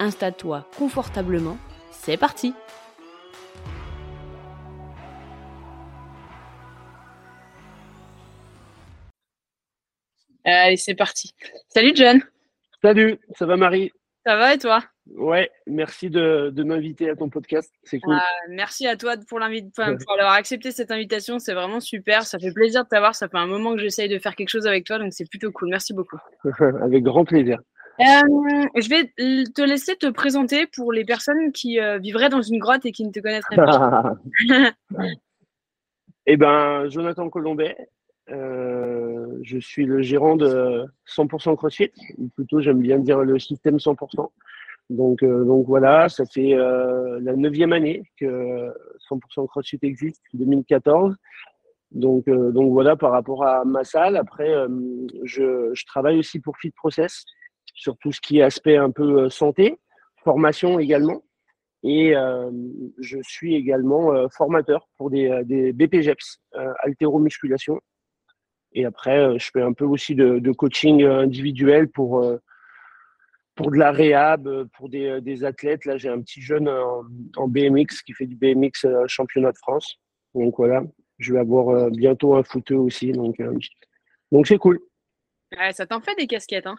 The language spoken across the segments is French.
Installe-toi confortablement, c'est parti Allez, c'est parti. Salut John. Salut, ça va Marie? Ça va et toi? Ouais, merci de, m'inviter à ton podcast. C'est cool. Ah, merci à toi pour, pour avoir accepté cette invitation. C'est vraiment super. Ça fait plaisir de t'avoir. Ça fait un moment que j'essaye de faire quelque chose avec toi, donc c'est plutôt cool. Merci beaucoup. avec grand plaisir. Euh, je vais te laisser te présenter pour les personnes qui euh, vivraient dans une grotte et qui ne te connaîtraient pas. eh ben, Jonathan Colombet. Euh, je suis le gérant de 100% CrossFit. Ou plutôt, j'aime bien dire le système 100%. Donc, donc voilà, ça fait la neuvième année que 100% CrossFit existe, 2014. Donc, donc voilà, par rapport à ma salle. Après, je, travaille aussi pour Fit Process sur tout ce qui est aspect un peu euh, santé, formation également. Et euh, je suis également euh, formateur pour des, des BPGEPS, altéromusculation. Et après, je fais un peu aussi de, coaching individuel pour, pour de la réhab, pour des, des athlètes. Là, j'ai un petit jeune en, BMX qui fait du BMX championnat de France. Donc voilà, je vais avoir bientôt un footeux aussi. Donc donc c'est cool. ça t'en fait des casquettes, hein?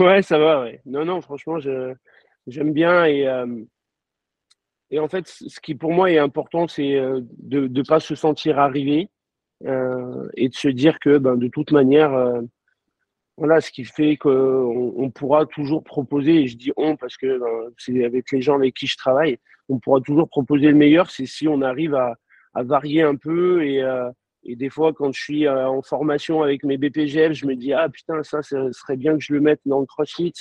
Ouais, ça va, ouais. Non, non, franchement, j'aime bien. Et, euh, en fait, ce qui pour moi est important, c'est euh, de ne pas se sentir arrivé euh, et de se dire que ben, de toute manière, voilà, ce qui fait qu'on on pourra toujours proposer, et je dis on parce que ben, c'est avec les gens avec qui je travaille, on pourra toujours proposer le meilleur, c'est si on arrive à, à varier un peu et, et des fois, quand je suis euh, en formation avec mes BPGF, je me dis ah putain ça, serait bien que je le mette dans le CrossFit.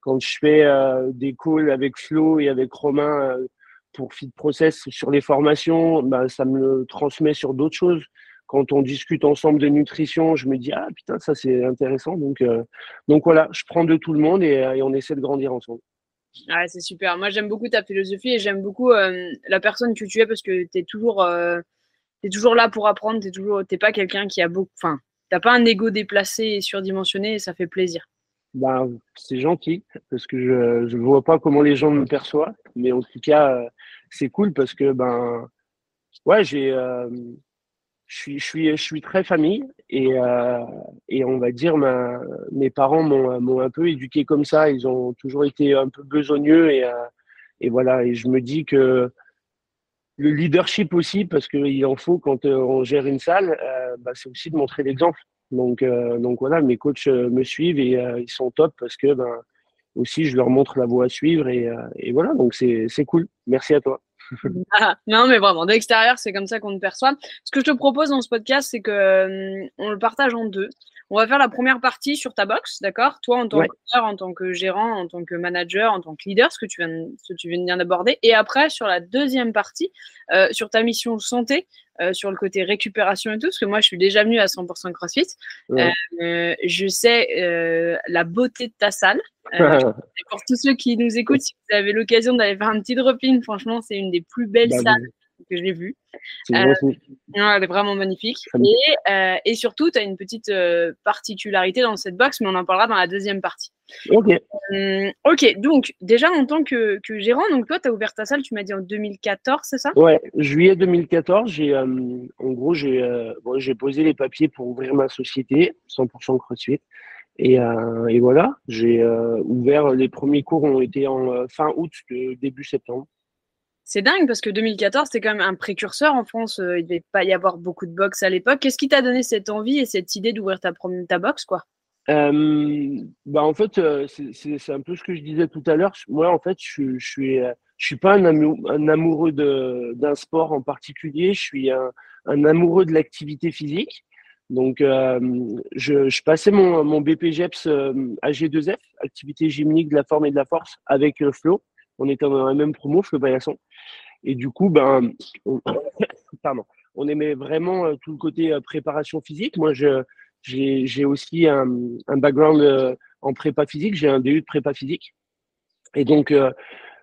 Quand je fais euh, des calls avec Flo et avec Romain euh, pour Fit Process sur les formations, bah, ça me le transmet sur d'autres choses. Quand on discute ensemble de nutrition, je me dis ah putain ça c'est intéressant. Donc donc voilà, je prends de tout le monde et, on essaie de grandir ensemble. Ouais, c'est super. Moi, j'aime beaucoup ta philosophie et j'aime beaucoup la personne que tu es parce que tu es toujours tu toujours là pour apprendre, tu toujours, pas quelqu'un qui a beaucoup, enfin, t'as pas un ego déplacé et surdimensionné et ça fait plaisir. Ben, c'est gentil parce que je ne vois pas comment les gens me perçoivent, mais en tout cas, euh, c'est cool parce que ben, ouais, j'ai, euh, je suis, je suis, je suis très famille et, euh, et on va dire ma, mes parents m'ont un peu éduqué comme ça. Ils ont toujours été un peu besogneux et, et voilà. Et je me dis que le leadership aussi, parce qu'il en faut quand euh, on gère une salle, euh, bah, c'est aussi de montrer l'exemple. Donc, euh, donc voilà, mes coachs me suivent et ils sont top parce que ben, aussi je leur montre la voie à suivre et, et voilà, donc c'est cool. Merci à toi. Ah, non, mais vraiment, d'extérieur, c'est comme ça qu'on te perçoit. Ce que je te propose dans ce podcast, c'est que on le partage en deux. On va faire la première partie sur ta box, d'accord? Toi, en tant que en tant que gérant, en tant que manager, en tant que leader, ce que tu viens, ce que tu viens d'aborder. Et après, sur la deuxième partie, euh, sur ta mission santé, euh, sur le côté récupération et tout, parce que moi, je suis déjà venue à 100% CrossFit. Euh, je sais la beauté de ta salle. pour tous ceux qui nous écoutent, si vous avez l'occasion d'aller faire un petit drop-in, franchement, c'est une des plus belles bah, salles que j'ai vu. Euh, elle est vraiment magnifique. Et, euh, et, surtout, tu as une petite euh, particularité dans cette box, mais on en parlera dans la deuxième partie. Ok. ok, donc déjà en tant que, que gérant, donc toi, tu as ouvert ta salle, tu m'as dit en 2014, c'est ça? Ouais, juillet 2014, j'ai, en gros, j'ai, bon, j'ai posé les papiers pour ouvrir ma société, 100% CrossFit. Et, et voilà, j'ai ouvert, les premiers cours ont été en fin août, début septembre. C'est dingue parce que 2014, c'était quand même un précurseur en France. Euh, il ne devait pas y avoir beaucoup de box à l'époque. Qu'est-ce qui t'a donné cette envie et cette idée d'ouvrir ta, ta box quoi? Euh, bah en fait, euh, c'est un peu ce que je disais tout à l'heure. Moi, en fait, je, suis, je suis pas un, amoureux d'un sport en particulier. Je suis un, amoureux de l'activité physique. Donc, je, passais mon, mon BPGEPS AG2F, activité gymnique de la forme et de la force, avec Flo on était dans la même promo, Feu Paillasson. Et du coup, ben, on, pardon, on aimait vraiment euh, tout le côté euh, préparation physique. Moi, j'ai, aussi un, un background euh, en prépa physique, j'ai un DU de prépa physique. Et donc,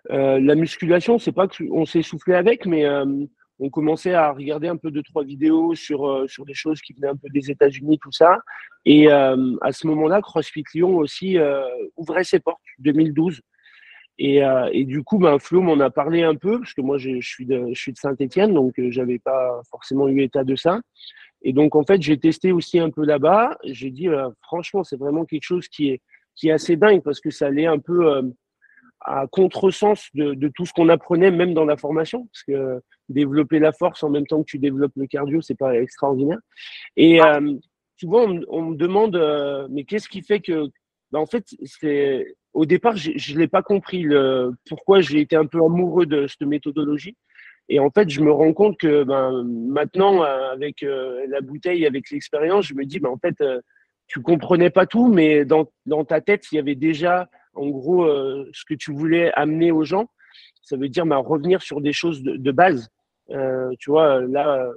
la musculation, c'est pas qu'on s'est soufflé avec, mais on commençait à regarder un peu deux trois vidéos sur sur des choses qui venaient un peu des États-Unis tout ça et à ce moment-là CrossFit Lyon aussi ouvrait ses portes 2012 et, euh, et, du coup, ben, Flo m'en a parlé un peu, parce que moi, je, suis de, de Saint-Etienne, donc euh, j'avais pas forcément eu état de ça. Et donc, en fait, j'ai testé aussi un peu là-bas. J'ai dit, euh, franchement, c'est vraiment quelque chose qui est, qui est assez dingue, parce que ça allait un peu euh, à contresens de, de tout ce qu'on apprenait, même dans la formation, parce que développer la force en même temps que tu développes le cardio, c'est pas extraordinaire. Et souvent, on, on, me demande, mais qu'est-ce qui fait que ben, en fait, c'est au départ, je ne l'ai pas compris le, pourquoi j'ai été un peu amoureux de cette méthodologie. Et en fait, je me rends compte que ben, maintenant, avec euh, la bouteille, avec l'expérience, je me dis, ben, en fait, euh, tu comprenais pas tout, mais dans, dans ta tête, il y avait déjà, en gros, euh, ce que tu voulais amener aux gens. Ça veut dire ben, revenir sur des choses de, de base. tu vois, là,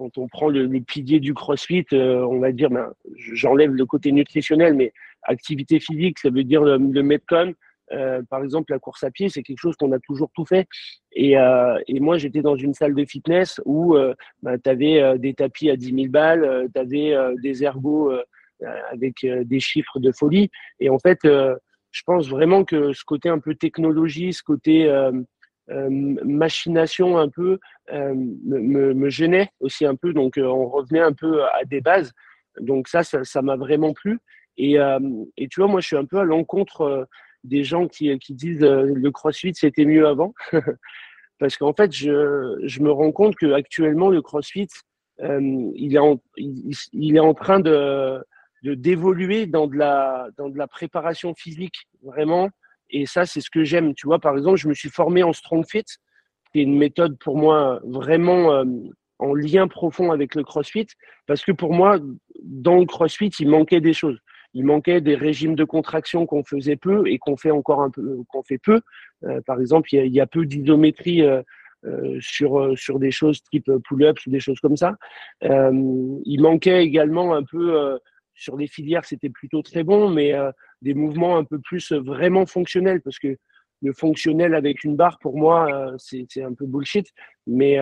quand on prend le, pilier du CrossFit, on va dire, ben, j'enlève le côté nutritionnel, mais activité physique, ça veut dire le, le Metcon. Euh, par exemple, la course à pied, c'est quelque chose qu'on a toujours tout fait. Et, euh, moi, j'étais dans une salle de fitness où euh, bah, tu avais euh, des tapis à 10 000 balles, euh, tu avais des ergots avec des chiffres de folie. Et en fait, je pense vraiment que ce côté un peu technologie, ce côté machination un peu, me, me, gênait aussi un peu. Donc, on revenait un peu à des bases. Donc ça, ça m'a vraiment plu. Et, euh, et, tu vois, moi, je suis un peu à l'encontre euh, des gens qui, qui disent euh, le crossfit, c'était mieux avant. Parce qu'en fait, je, je, me rends compte qu'actuellement, le crossfit, il, est en, il, est en train de d'évoluer dans dans de la préparation physique vraiment et ça c'est ce que j'aime tu vois par exemple je me suis formé en strong fit c'est une méthode pour moi vraiment en lien profond avec le crossfit parce que pour moi dans le crossfit il manquait des choses il manquait des régimes de contraction qu'on faisait peu et qu'on fait encore un peu, qu'on fait peu. Euh, par exemple, il y a, peu d'isométrie euh, euh, sur sur des choses type pull-ups ou des choses comme ça. il manquait également un peu sur les filières, c'était plutôt très bon, mais des mouvements un peu plus vraiment fonctionnels parce que le fonctionnel avec une barre, pour moi, c'est un peu bullshit. Mais,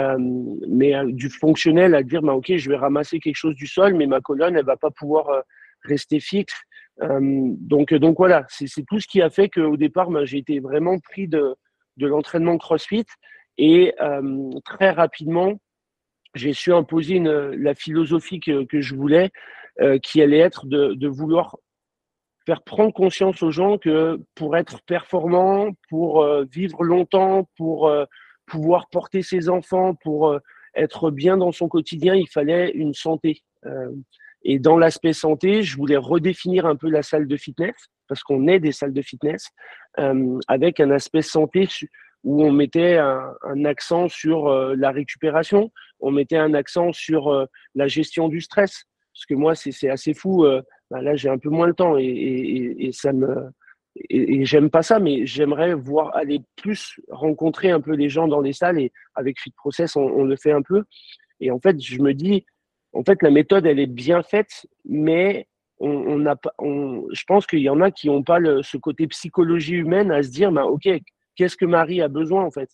mais du fonctionnel à dire, bah, OK, je vais ramasser quelque chose du sol, mais ma colonne, elle va pas pouvoir rester fixe. Euh, donc, donc voilà, c'est tout ce qui a fait qu'au départ, ben, j'ai été vraiment pris de, de l'entraînement CrossFit et euh, très rapidement, j'ai su imposer la philosophie que, que je voulais, euh, qui allait être de, vouloir faire prendre conscience aux gens que pour être performant, pour euh, vivre longtemps, pour euh, pouvoir porter ses enfants, pour être bien dans son quotidien, il fallait une santé. Et dans l'aspect santé, je voulais redéfinir un peu la salle de fitness, parce qu'on est des salles de fitness, avec un aspect santé où on mettait un, accent sur la récupération, on mettait un accent sur la gestion du stress, parce que moi, c'est assez fou. Euh, ben là, j'ai un peu moins le temps et, ça me et, j'aime pas ça, mais j'aimerais voir aller plus rencontrer un peu les gens dans les salles et avec Fit Process, on, le fait un peu. Et en fait, je me dis, en fait, la méthode, elle est bien faite, mais on, on pas, on, je pense qu'il y en a qui n'ont pas ce côté psychologie humaine à se dire, bah, OK, qu'est-ce que Marie a besoin, en fait?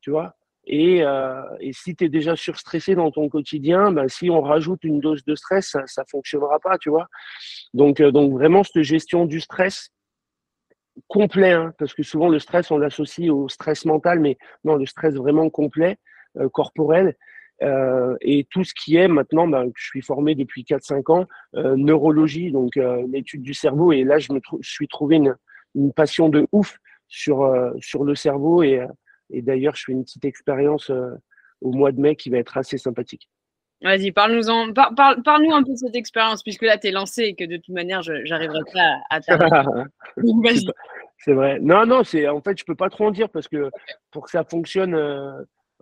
Tu vois? Et, euh, et, si tu es déjà surstressé dans ton quotidien, ben, si on rajoute une dose de stress, ça ne fonctionnera pas, tu vois. Donc, euh, donc vraiment, cette gestion du stress complet, hein, parce que souvent le stress, on l'associe au stress mental, mais non, le stress vraiment complet, euh, corporel, et tout ce qui est maintenant, ben, je suis formé depuis 4-5 ans, neurologie, donc l'étude du cerveau. Et là, je me suis trouvé une, une, passion de ouf sur, sur le cerveau. Et, et d'ailleurs, je fais une petite expérience euh, au mois de mai qui va être assez sympathique. Vas-y, parle-nous par, parle, parle un peu de cette expérience, puisque là, tu es lancé et que de toute manière, je n'arriverai pas à, à C'est vrai. Non, non, c'est en fait, je peux pas trop en dire parce que pour que ça fonctionne,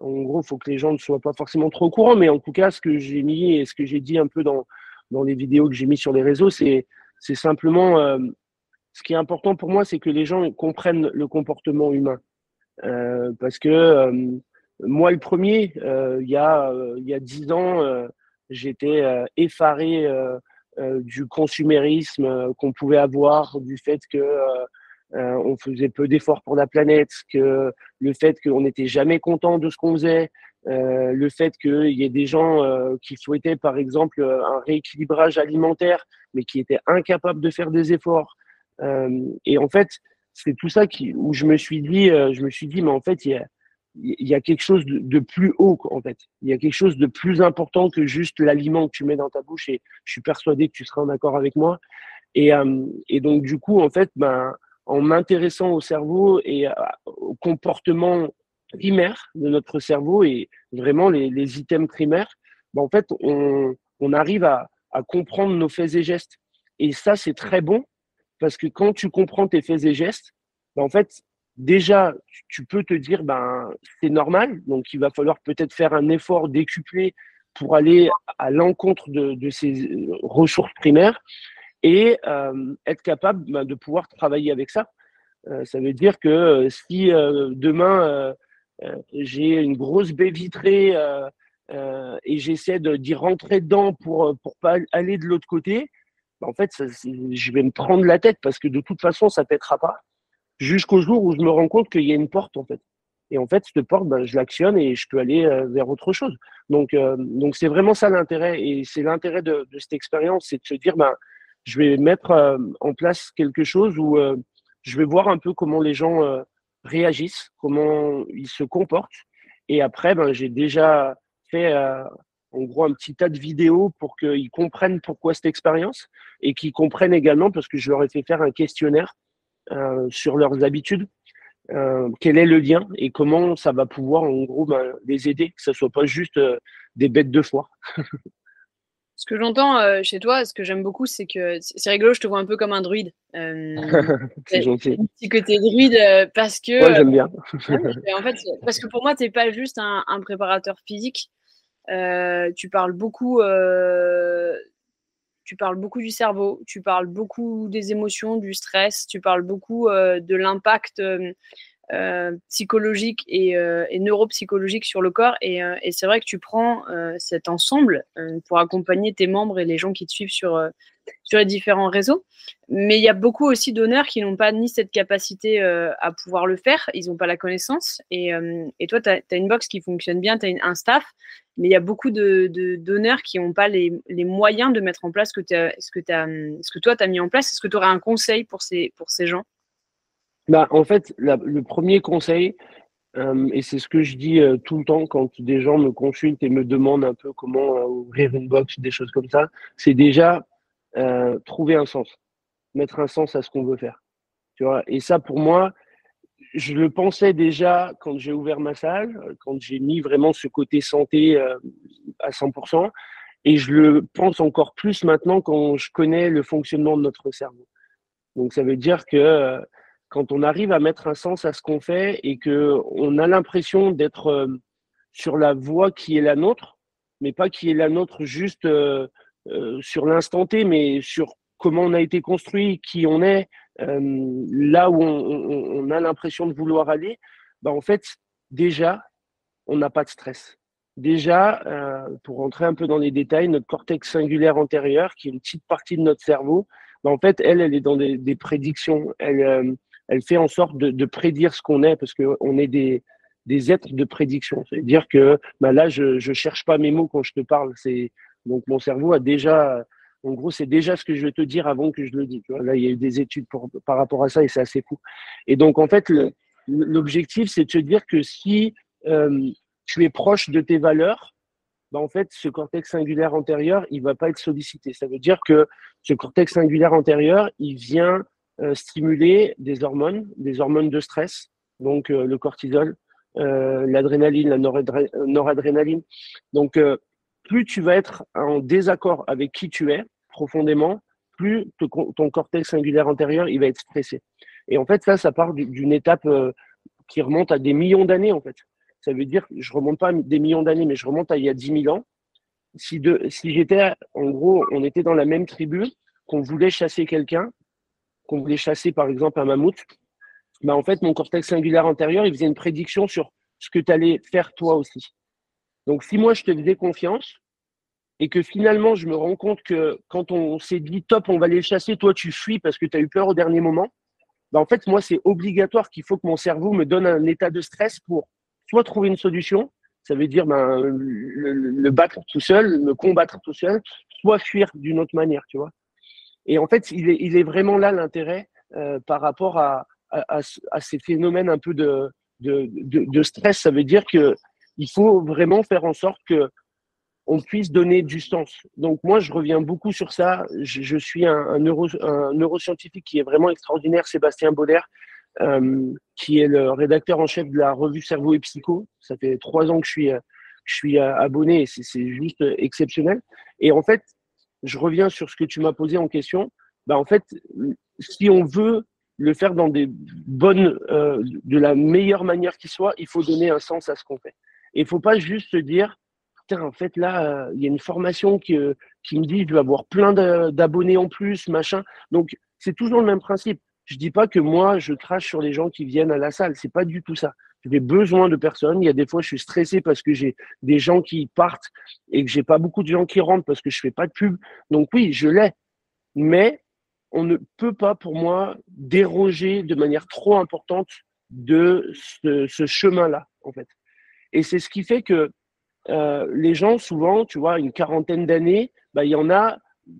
en gros, il faut que les gens ne soient pas forcément trop au courant, mais en tout cas, ce que j'ai mis et ce que j'ai dit un peu dans, dans les vidéos que j'ai mis sur les réseaux, c'est, c'est simplement, euh, ce qui est important pour moi, c'est que les gens comprennent le comportement humain. Parce que moi, le premier, il y a il y dix ans, j'étais effaré du consumérisme qu'on pouvait avoir, du fait que on faisait peu d'efforts pour la planète, que le fait qu'on n'était jamais content de ce qu'on faisait, euh, le fait qu'il y ait des gens euh, qui souhaitaient, par exemple, un rééquilibrage alimentaire, mais qui étaient incapables de faire des efforts. Euh, et en fait, c'est tout ça qui, où je me suis dit, je me suis dit, mais en fait, il y a, quelque chose de, plus haut, en fait. Il y a quelque chose de plus important que juste l'aliment que tu mets dans ta bouche. Et je suis persuadé que tu seras en accord avec moi. Et, et donc, du coup, en fait, ben, en m'intéressant au cerveau et au comportement primaires de notre cerveau et vraiment les, items primaires, ben en fait, on, on arrive à, comprendre nos faits et gestes. Et ça, c'est très bon parce que quand tu comprends tes faits et gestes, ben en fait, déjà, tu peux te dire, ben, c'est normal. Donc, il va falloir peut-être faire un effort décuplé pour aller à l'encontre de, ces ressources primaires et euh, être capable ben, de pouvoir travailler avec ça. Euh, ça veut dire que euh, si euh, demain euh, j'ai une grosse baie vitrée euh, euh, et j'essaie d'y rentrer dedans pour pour pas aller de l'autre côté, en fait, ça, je vais me prendre la tête parce que de toute façon, ça pètera pas. Jusqu'au jour où je me rends compte qu'il y a une porte en fait. Et en fait, cette porte, ben, je l'actionne et je peux aller vers autre chose. Donc, donc c'est vraiment ça l'intérêt. Et c'est l'intérêt de, cette expérience, c'est de se dire, ben, je vais mettre en place quelque chose où je vais voir un peu comment les gens réagissent, comment ils se comportent. Et après, ben, j'ai déjà fait euh, en gros un petit tas de vidéos pour qu'ils comprennent pourquoi cette expérience et qu'ils comprennent également, parce que je leur ai fait faire un questionnaire euh, sur leurs habitudes, euh, quel est le lien et comment ça va pouvoir en gros ben, les aider, que ce soit pas juste euh, des bêtes de foire. Ce que j'entends chez toi, ce que j'aime beaucoup, c'est que c'est rigolo, je te vois un peu comme un druide. C'est gentil. Un petit côté druide parce que. Ouais, j'aime bien. en fait, parce que pour moi, tu n'es pas juste un, un préparateur physique. Tu parles beaucoup. tu parles beaucoup du cerveau, tu parles beaucoup des émotions, du stress, tu parles beaucoup de l'impact euh, psychologique et, euh, et, neuropsychologique sur le corps. Et, euh, c'est vrai que tu prends cet ensemble pour accompagner tes membres et les gens qui te suivent sur, sur les différents réseaux. Mais il y a beaucoup aussi d'honneurs qui n'ont pas ni cette capacité à pouvoir le faire, ils n'ont pas la connaissance. Et, et toi, tu as, une box qui fonctionne bien, tu as un staff, mais il y a beaucoup de, de qui n'ont pas les, les, moyens de mettre en place ce que, ce que, ce que toi, tu as mis en place. Est-ce que tu aurais un conseil pour ces, pour ces gens? Bah, en fait, la, le premier conseil, euh, et c'est ce que je dis euh, tout le temps quand des gens me consultent et me demandent un peu comment euh, ouvrir une box, des choses comme ça, c'est déjà euh, trouver un sens, mettre un sens à ce qu'on veut faire. Tu vois et ça, pour moi, je le pensais déjà quand j'ai ouvert ma salle, quand j'ai mis vraiment ce côté santé à 100%, et je le pense encore plus maintenant quand je connais le fonctionnement de notre cerveau. Donc ça veut dire que quand on arrive à mettre un sens à ce qu'on fait et que on a l'impression d'être euh, sur la voie qui est la nôtre, mais pas qui est la nôtre juste euh, euh, sur l'instant T, mais sur comment on a été construit, qui on est, là où on, a l'impression de vouloir aller, bah en fait, déjà, on n'a pas de stress. Déjà, pour rentrer un peu dans les détails, notre cortex singulaire antérieur, qui est une petite partie de notre cerveau, bah en fait, elle, elle est dans des, des prédictions. Elle, elle fait en sorte de, de prédire ce qu'on est parce qu'on est des, des êtres de prédiction. C'est-à-dire que bah là, je ne cherche pas mes mots quand je te parle. C'est donc mon cerveau a déjà, en gros, c'est déjà ce que je vais te dire avant que je le dise. Là, il y a eu des études pour, par rapport à ça et c'est assez fou. Et donc, en fait, l'objectif, c'est de se dire que si euh, tu es proche de tes valeurs, bah, en fait, ce cortex singulaire antérieur, il va pas être sollicité. Ça veut dire que ce cortex singulaire antérieur, il vient stimuler des hormones, des hormones de stress, donc euh, le cortisol, euh, l'adrénaline, la noradrénaline. Donc, plus tu vas être en désaccord avec qui tu es profondément, plus ton cortex singulaire antérieur, il va être stressé. Et en fait, ça, ça part d'une étape qui remonte à des millions d'années, en fait. Ça veut dire, je remonte pas à des millions d'années, mais je remonte à il y a 10 000 ans. Si, si j'étais, en gros, on était dans la même tribu, qu'on voulait chasser quelqu'un, qu'on voulait chasser par exemple un mammouth, bah, en fait, mon cortex singulaire antérieur, il faisait une prédiction sur ce que tu allais faire toi aussi. Donc, si moi, je te faisais confiance et que finalement, je me rends compte que quand on s'est dit top, on va les chasser, toi, tu fuis parce que tu as eu peur au dernier moment, bah, en fait, moi, c'est obligatoire qu'il faut que mon cerveau me donne un état de stress pour soit trouver une solution, ça veut dire ben, le, battre tout seul, me combattre tout seul, soit fuir d'une autre manière, tu vois. Et en fait, il est, il est vraiment là l'intérêt euh, par rapport à, à, à, ces phénomènes un peu de, de, de, de stress. Ça veut dire que il faut vraiment faire en sorte que on puisse donner du sens. Donc moi, je reviens beaucoup sur ça. Je, je suis un, un, neuro, un, neuroscientifique qui est vraiment extraordinaire, Sébastien Boller, euh, qui est le rédacteur en chef de la revue Cerveau et Psycho. Ça fait trois ans que je suis, je suis abonné et c'est juste exceptionnel. Et en fait, je reviens sur ce que tu m'as posé en question. Bah, en fait, si on veut le faire dans des bonnes, euh, de la meilleure manière qui soit, il faut donner un sens à ce qu'on fait. Et il faut pas juste se dire, en fait, là, il y a une formation qui, euh, qui me dit, je vais avoir plein d'abonnés en plus, machin. Donc, c'est toujours le même principe. Je dis pas que moi, je crache sur les gens qui viennent à la salle. C'est pas du tout ça. J'ai besoin de personnes. Il y a des fois, je suis stressé parce que j'ai des gens qui partent et que j'ai pas beaucoup de gens qui rentrent parce que je fais pas de pub. Donc oui, je l'ai. Mais on ne peut pas, pour moi, déroger de manière trop importante de ce, chemin-là, en fait. Et c'est ce qui fait que euh, les gens, souvent, tu vois, une quarantaine d'années, bah, il y en a,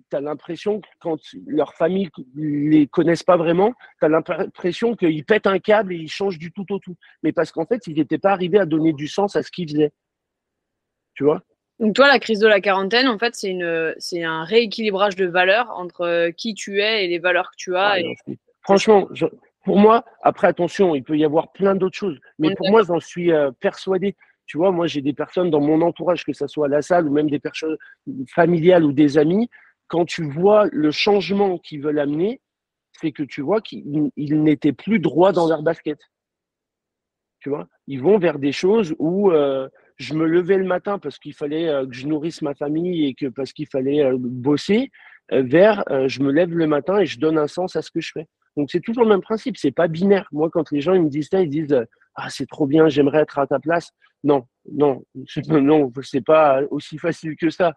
tu as l'impression que quand leur famille les connaissent pas vraiment, tu as l'impression qu'ils pètent un câble et ils changent du tout au tout. Mais parce qu'en fait, ils n'étaient pas arrivés à donner du sens à ce qu'ils faisaient. Tu vois? Donc toi, la crise de la quarantaine, en fait, c'est une, c'est un rééquilibrage de valeurs entre euh, qui tu es et les valeurs que tu as. Franchement, pour moi, après attention, il peut y avoir plein d'autres choses, mais pour moi, j'en suis euh, persuadé. Tu vois, moi, j'ai des personnes dans mon entourage, que ce soit à la salle ou même des personnes familiales ou des amis, quand tu vois le changement qu'ils veulent amener, c'est que tu vois qu'ils n'étaient plus droits dans leur basket. Tu vois, ils vont vers des choses où euh, je me levais le matin parce qu'il fallait euh, que je nourrisse ma famille et que parce qu'il fallait euh, bosser, vers je me lève le matin et je donne un sens à ce que je fais. Donc c'est toujours le même principe, c'est pas binaire. Moi, quand les gens ils me disent ça, ils disent ah c'est trop bien, j'aimerais être à ta place. Non, non, non, c'est pas aussi facile que ça.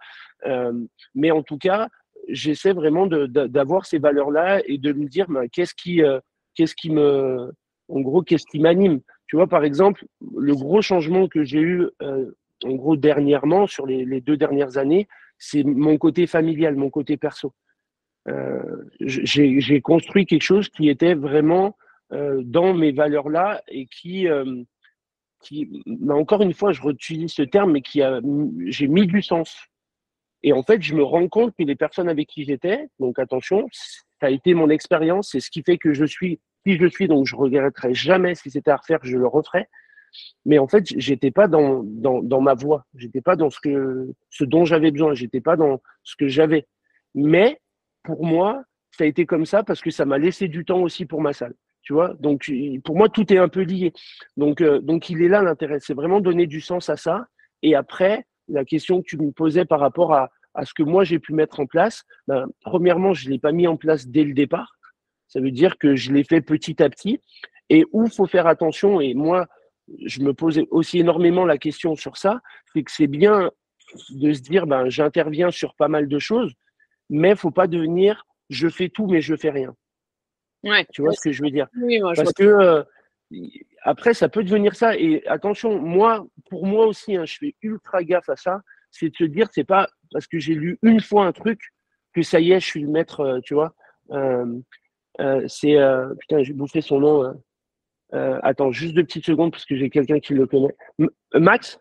Mais en tout cas, j'essaie vraiment d'avoir ces valeurs-là et de me dire qu'est-ce qui, euh, qu'est-ce qui me, en gros, qu'est-ce qui m'anime? Tu vois, par exemple, le gros changement que j'ai eu, euh, en gros, dernièrement, sur les, les deux dernières années, c'est mon côté familial, mon côté perso. Euh, j'ai construit quelque chose qui était vraiment euh, dans mes valeurs-là et qui, qui encore une fois, je réutilise ce terme, mais qui a, j'ai mis du sens. Et en fait, je me rends compte que les personnes avec qui j'étais, donc attention, ça a été mon expérience, c'est ce qui fait que je suis qui je suis, donc je regretterai jamais si c'était à refaire, je le referais. Mais en fait, j'étais pas dans, dans, dans ma voie, j'étais pas dans ce que ce dont j'avais besoin, j'étais pas dans ce que j'avais. Mais pour moi, ça a été comme ça parce que ça m'a laissé du temps aussi pour ma salle. Tu vois, donc pour moi tout est un peu lié. Donc euh, donc il est là l'intérêt, c'est vraiment donner du sens à ça. Et après, la question que tu me posais par rapport à, à ce que moi j'ai pu mettre en place, ben, premièrement, je l'ai pas mis en place dès le départ. Ça veut dire que je l'ai fait petit à petit. Et où faut faire attention, et moi, je me posais aussi énormément la question sur ça, c'est que c'est bien de se dire, ben, j'interviens sur pas mal de choses, mais faut pas devenir je fais tout mais je fais rien. Ouais, tu vois ce que je veux dire? Oui, moi, Parce que euh, après ça peut devenir ça et attention, moi pour moi aussi hein, je fais ultra gaffe à ça, c'est de se dire c'est pas parce que j'ai lu une fois un truc que ça y est, je suis le maître, euh, tu vois. Euh, euh c'est putain, j'ai bouffé son nom. Hein. attends, juste deux petites secondes parce que j'ai quelqu'un qui le connaît. Max?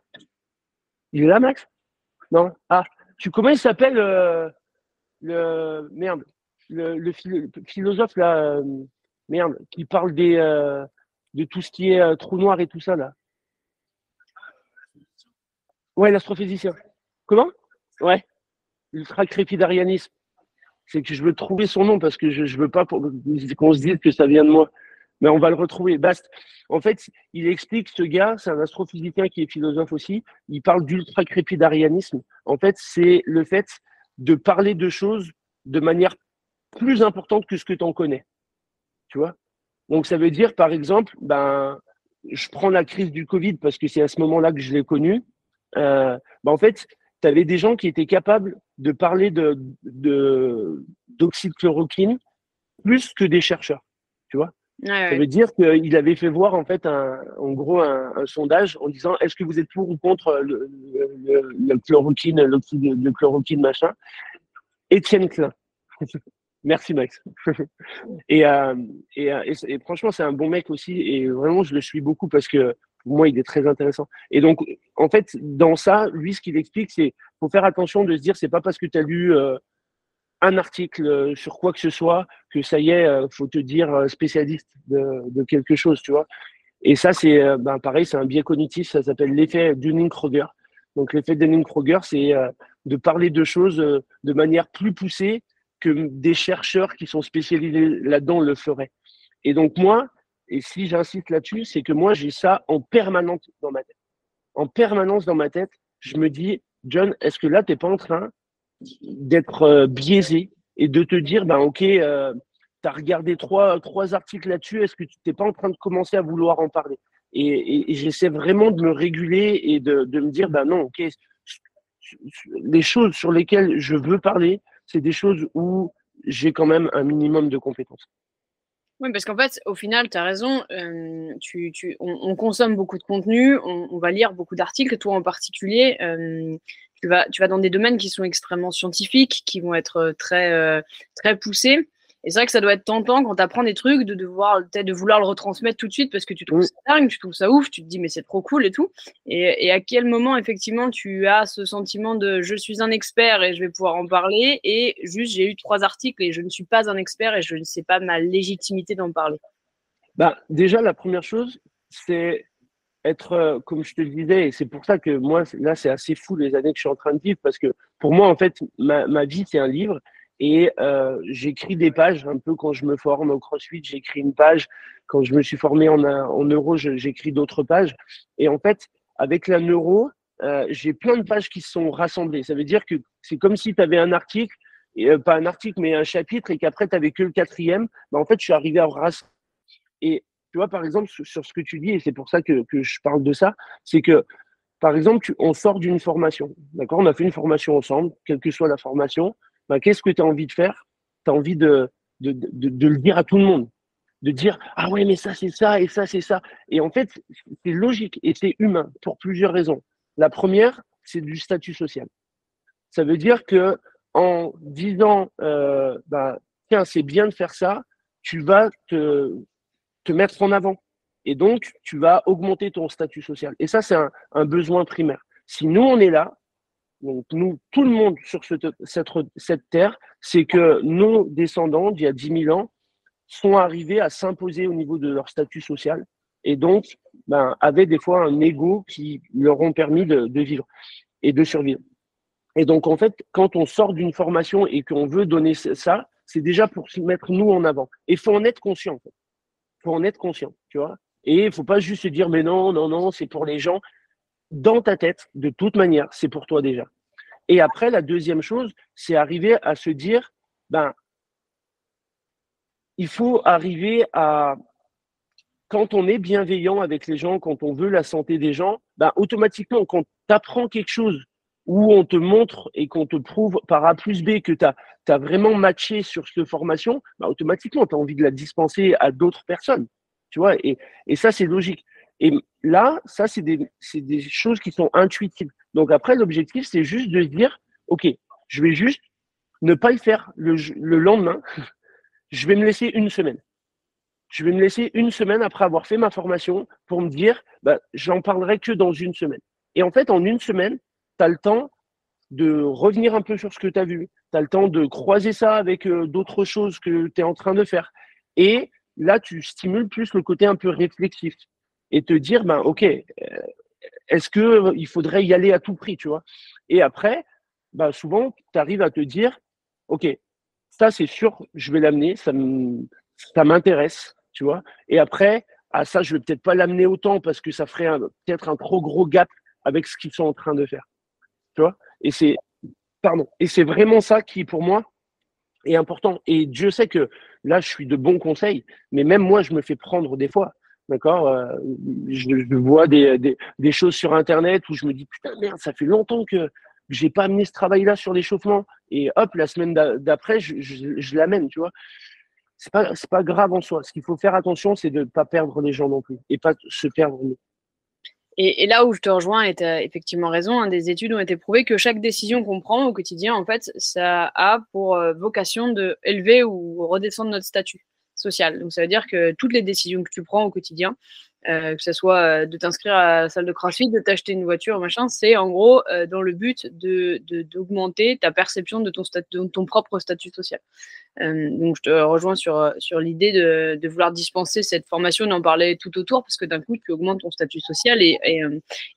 Il est là, Max? Non? Ah, tu comment il s'appelle le merde, le, philosophe là, merde, qui parle des de tout ce qui est euh, trou noir et tout ça là. Ouais, l'astrophysicien. Comment? Ouais. L'ultra-crépidarianisme. C'est que je veux trouver son nom parce que je, je veux pas qu'on se dise que ça vient de moi. Mais on va le retrouver. Bast. En fait, il explique ce gars, c'est un astrophysicien qui est philosophe aussi. Il parle d'ultra-crépidarianisme. En fait, c'est le fait de parler de choses de manière plus importante que ce que tu en connais. tu vois? Donc ça veut dire, par exemple, ben, je prends la crise du Covid parce que c'est à ce moment-là que je l'ai connue. Euh, ben, en fait, tu avais des gens qui étaient capables de parler de, d'oxychloroquine plus que des chercheurs, tu vois. ça veut dire qu'il avait fait voir en fait un, en gros un, sondage en disant est-ce que vous êtes pour ou contre le, le, chloroquine, l'oxyde de chloroquine machin? Étienne Klein. Merci Max. et, euh, euh, et, franchement, c'est un bon mec aussi. Et vraiment, je le suis beaucoup parce que pour moi, il est très intéressant. Et donc, en fait, dans ça, lui, ce qu'il explique, c'est faut faire attention de se dire, c'est pas parce que tu as lu euh, un article sur quoi que ce soit que ça y est, faut te dire spécialiste de, quelque chose, tu vois. Et ça, c'est ben, pareil, c'est un biais cognitif, ça s'appelle l'effet Dunning-Kruger. Donc, l'effet Dunning-Kruger, c'est de parler de choses de manière plus poussée que des chercheurs qui sont spécialisés là-dedans le feraient. Et donc moi, et si j'insiste là-dessus, c'est que moi j'ai ça en permanence dans ma tête. En permanence dans ma tête, je me dis, John, est-ce que là, tu n'es pas en train d'être euh, biaisé et de te dire, ben ok, euh, tu as regardé trois, trois articles là-dessus, est-ce que tu n'es pas en train de commencer à vouloir en parler? Et, j'essaie vraiment de me réguler et de, de me dire, ben non, ok, les choses sur lesquelles je veux parler, c'est des choses où j'ai quand même un minimum de compétences. Oui, parce qu'en fait, au final, tu as raison, euh, tu, tu, on, consomme beaucoup de contenu, on, va lire beaucoup d'articles, toi en particulier, euh, tu, vas, tu vas dans des domaines qui sont extrêmement scientifiques, qui vont être très, euh, très poussés. Et c'est vrai que ça doit être tentant quand tu apprends des trucs de devoir de vouloir le retransmettre tout de suite parce que tu trouves ça dingue, tu trouves ça ouf, tu te dis mais c'est trop cool et tout. Et, à quel moment effectivement tu as ce sentiment de je suis un expert et je vais pouvoir en parler et juste j'ai eu trois articles et je ne suis pas un expert et je ne sais pas ma légitimité d'en parler? Bah déjà la première chose c'est être, euh, comme je te le disais, et c'est pour ça que moi, là, c'est assez fou les années que je suis en train de vivre, parce que pour moi, en fait, ma, ma vie, c'est un livre, et euh, j'écris des pages, un peu quand je me forme au CrossFit, j'écris une page. Quand je me suis formé en, en neuro, j'écris d'autres pages. Et en fait, avec la neuro, euh, j'ai plein de pages qui se sont rassemblées. Ça veut dire que c'est comme si tu avais un article, euh, pas un article, mais un chapitre, et qu'après, tu n'avais que le quatrième. Ben, en fait, je suis arrivé à rassembler. Et tu vois, par exemple, sur, ce que tu dis, et c'est pour ça que, que je parle de ça, c'est que par exemple, on sort d'une formation. D'accord? On a fait une formation ensemble, quelle que soit la formation. Bah, qu'est-ce que tu as envie de faire? Tu as envie de, de, de, le dire à tout le monde. De dire Ah ouais, mais ça, c'est ça, et ça, c'est ça. Et en fait, c'est logique et c'est humain pour plusieurs raisons. La première, c'est du statut social. Ça veut dire que en disant euh, bah, Tiens, c'est bien de faire ça, tu vas te, te mettre en avant. Et donc, tu vas augmenter ton statut social. Et ça, c'est un, un besoin primaire. Si nous, on est là, donc nous, tout le monde sur cette, cette, terre, c'est que nos descendants d'il y a 10 000 ans sont arrivés à s'imposer au niveau de leur statut social et donc ben, avaient des fois un ego qui leur ont permis de, vivre et de survivre. Et donc en fait, quand on sort d'une formation et qu'on veut donner ça, c'est déjà pour se mettre nous en avant. Et faut en être conscient. Il faut en être conscient, tu vois. Et il faut pas juste se dire mais non, non, non, c'est pour les gens dans ta tête, de toute manière, c'est pour toi déjà. Et après, la deuxième chose, c'est arriver à se dire, ben, il faut arriver à, quand on est bienveillant avec les gens, quand on veut la santé des gens, ben, automatiquement, quand tu apprends quelque chose où on te montre et qu'on te prouve par A plus B que tu as, vraiment matché sur cette formation, ben, automatiquement, tu as envie de la dispenser à d'autres personnes. Tu vois, et, et ça, c'est logique. Là, ça, c'est des, choses qui sont intuitives. Donc après, l'objectif, c'est juste de dire, OK, je vais juste ne pas le faire le, le lendemain. je vais me laisser une semaine. Je vais me laisser une semaine après avoir fait ma formation pour me dire, bah, j'en parlerai que dans une semaine. Et en fait, en une semaine, tu as le temps de revenir un peu sur ce que tu as vu. Tu as le temps de croiser ça avec euh, d'autres choses que tu es en train de faire. Et là, tu stimules plus le côté un peu réflexif et te dire, ben, OK, euh, est-ce qu'il euh, faudrait y aller à tout prix, tu vois? Et après, ben, souvent, tu arrives à te dire, OK, ça, c'est sûr, je vais l'amener, ça m'intéresse, tu vois? Et après, à ça, je vais peut-être pas l'amener autant parce que ça ferait peut-être un trop gros gap avec ce qu'ils sont en train de faire. Tu vois? Et c'est, pardon, et c'est vraiment ça qui, pour moi, est important. Et Dieu sait que là, je suis de bons conseils, mais même moi, je me fais prendre des fois. D'accord euh, je, vois des, des, choses sur Internet où je me dis putain, merde, ça fait longtemps que j'ai pas amené ce travail-là sur l'échauffement. Et hop, la semaine d'après, je, je, l'amène, tu vois. C'est pas, pas grave en soi. Ce qu'il faut faire attention, c'est de ne pas perdre les gens non plus et pas se perdre nous. Et, là où je te rejoins, et tu as effectivement raison, hein, des études ont été prouvées que chaque décision qu'on prend au quotidien, en fait, ça a pour euh, vocation de élever ou redescendre notre statut Donc ça veut dire que toutes les décisions que tu prends au quotidien, euh, que ce soit euh, de t'inscrire à la salle de CrossFit, de t'acheter une voiture, machin, c'est en gros euh, dans le but de d'augmenter ta perception de ton, statut, de ton propre statut social. donc je te rejoins sur, sur l'idée de, de, vouloir dispenser cette formation, d'en parler tout autour, parce que d'un coup, tu augmentes ton statut social et,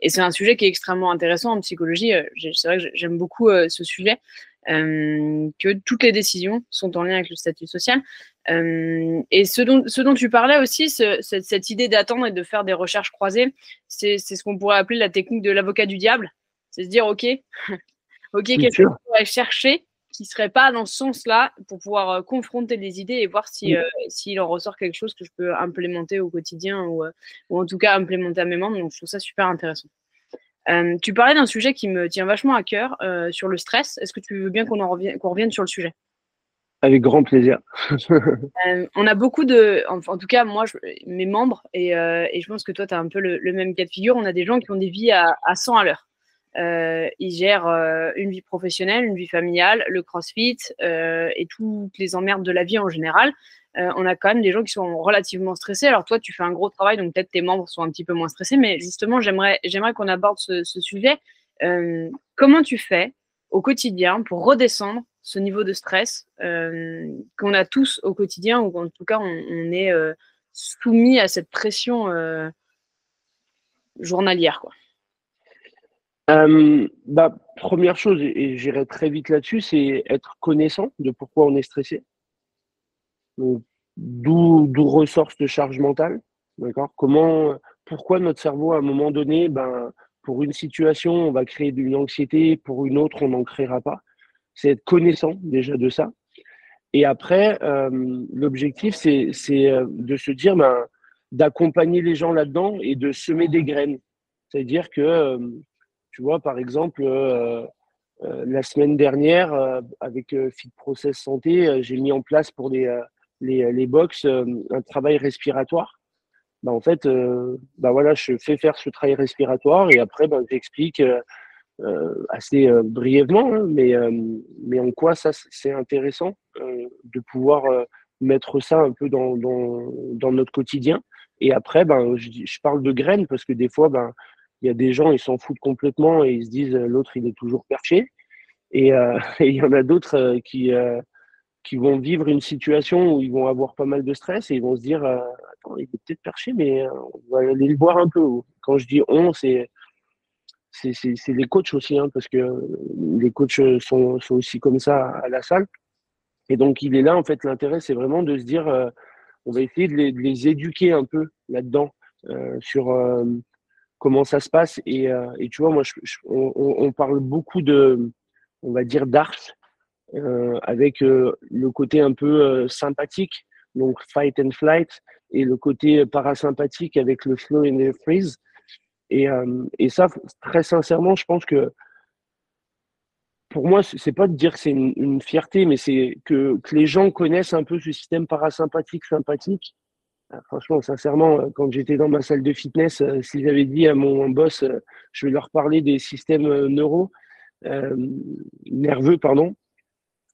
et c'est un sujet qui est extrêmement intéressant en psychologie. C'est vrai que j'aime beaucoup ce sujet. Que toutes les décisions sont en lien avec le statut social. Euh, et ce dont, ce dont, tu parlais aussi, cette, idée d'attendre et de faire des recherches croisées, c'est ce qu'on pourrait appeler la technique de l'avocat du diable. C'est se dire, OK, OK, quelqu'un pourrait chercher qui serait pas dans ce sens-là pour pouvoir euh, confronter les idées et voir si, euh, s'il en ressort quelque chose que je peux implémenter au quotidien ou, ou en tout cas implémenter à mes membres. Donc, je trouve ça super intéressant. Tu parlais d'un sujet qui me tient vachement à cœur sur le stress. Est-ce que tu veux bien qu'on en revienne, qu'on revienne sur le sujet? Avec grand plaisir. Euh, on a beaucoup de, en, tout cas moi, mes membres, et, euh, et, je pense que toi, tu as un peu le, même cas de figure, on a des gens qui ont des vies à, à 100 à l'heure. Euh, ils gèrent une vie professionnelle, une vie familiale, le crossfit et toutes les emmerdes de la vie en général. On a quand même des gens qui sont relativement stressés. Alors toi, tu fais un gros travail, donc peut-être tes membres sont un petit peu moins stressés, mais justement, j'aimerais, qu'on aborde ce, sujet. comment tu fais au quotidien pour redescendre ce niveau de stress euh, qu'on a tous au quotidien, ou en tout cas on, est euh, soumis à cette pression euh, journalière. Quoi? bah, première chose, et j'irai très vite là-dessus, c'est être connaissant de pourquoi on est stressé. D'où ressort cette charge mentale. D'accord? Comment, pourquoi notre cerveau, à un moment donné, ben, pour une situation, on va créer une anxiété, pour une autre, on n'en créera pas? C'est être connaissant déjà de ça. Et après, euh, l'objectif, c'est euh, de se dire, ben, d'accompagner les gens là-dedans et de semer des graines. C'est-à-dire que, euh, tu vois, par exemple, la semaine dernière, avec Fit Process Santé, j'ai mis en place pour les, les, les box un travail respiratoire. Ben, en fait, ben, voilà, je fais faire ce travail respiratoire et après, ben, j'explique euh, assez euh, brièvement, hein, mais, euh, mais en quoi ça c'est intéressant de pouvoir mettre ça un peu dans, dans, dans, notre quotidien. Et après, ben, je, je, parle de graines parce que des fois, ben, il y a des gens, ils s'en foutent complètement et ils se disent l'autre, il est toujours perché. Et il y en a d'autres qui, qui vont vivre une situation où ils vont avoir pas mal de stress et ils vont se dire Attends, il est peut-être perché, mais on va aller le voir un peu. Quand je dis on, c'est c'est les coachs aussi, hein, parce que les coachs sont, sont, aussi comme ça à la salle. Et donc, il est là, en fait, l'intérêt, c'est vraiment de se dire, euh, on va essayer de les, éduquer un peu là-dedans, euh, sur euh, comment ça se passe. Et, et tu vois, moi, je, on, on, parle beaucoup de, on va dire, d'art, avec le côté un peu sympathique, donc fight and flight, et le côté parasympathique avec le flow and the freeze. Et, euh, et, ça, très sincèrement, je pense que pour moi, c'est pas de dire que c'est une, fierté, mais c'est que, les gens connaissent un peu ce système parasympathique, sympathique. Euh, franchement, sincèrement, euh, quand j'étais dans ma salle de fitness, s'ils avaient dit à mon boss, je vais leur parler des systèmes neuro, nerveux, pardon,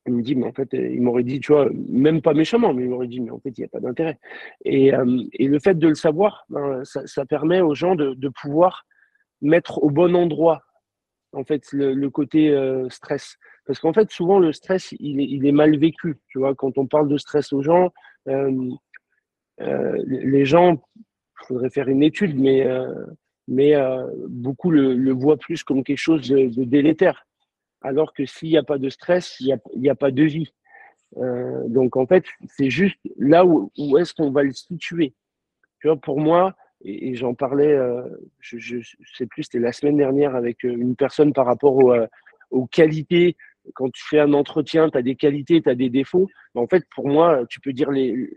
il me dit, mais en fait, il m'aurait dit, tu vois, même pas méchamment, mais il m'aurait dit, mais en fait, il n'y a pas d'intérêt. Et, euh, et, le fait de le savoir, ben, ça, permet aux gens de, de, pouvoir mettre au bon endroit, en fait, le, côté euh, stress. Parce qu'en fait, souvent, le stress, il est, mal vécu. Tu vois, quand on parle de stress aux gens, euh, euh les gens, il faudrait faire une étude, mais, euh, mais beaucoup le, le, voient plus comme quelque chose de délétère alors que s'il n'y a pas de stress, il n'y a, pas de vie. Euh, donc en fait, c'est juste là où, est-ce qu'on va le situer. Tu vois, pour moi, et, j'en parlais, euh, je, je, sais plus, c'était la semaine dernière avec euh, une personne par rapport aux qualités quand tu fais un entretien, tu as des qualités, tu as des défauts. En fait, pour moi, tu peux dire les,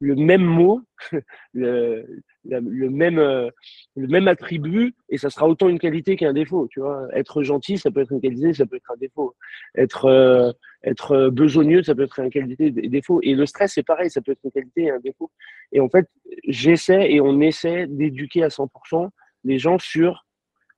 le même mot, le, le, même, euh, le même attribut, et ça sera autant une qualité qu'un défaut. Tu vois, être gentil, ça peut être une qualité, ça peut être un défaut. Être, euh, être besogneux, ça peut être une qualité et défaut. Et le stress, c'est pareil, ça peut être une qualité et un défaut. Et en fait, j'essaie et on essaie d'éduquer à 100% les gens sur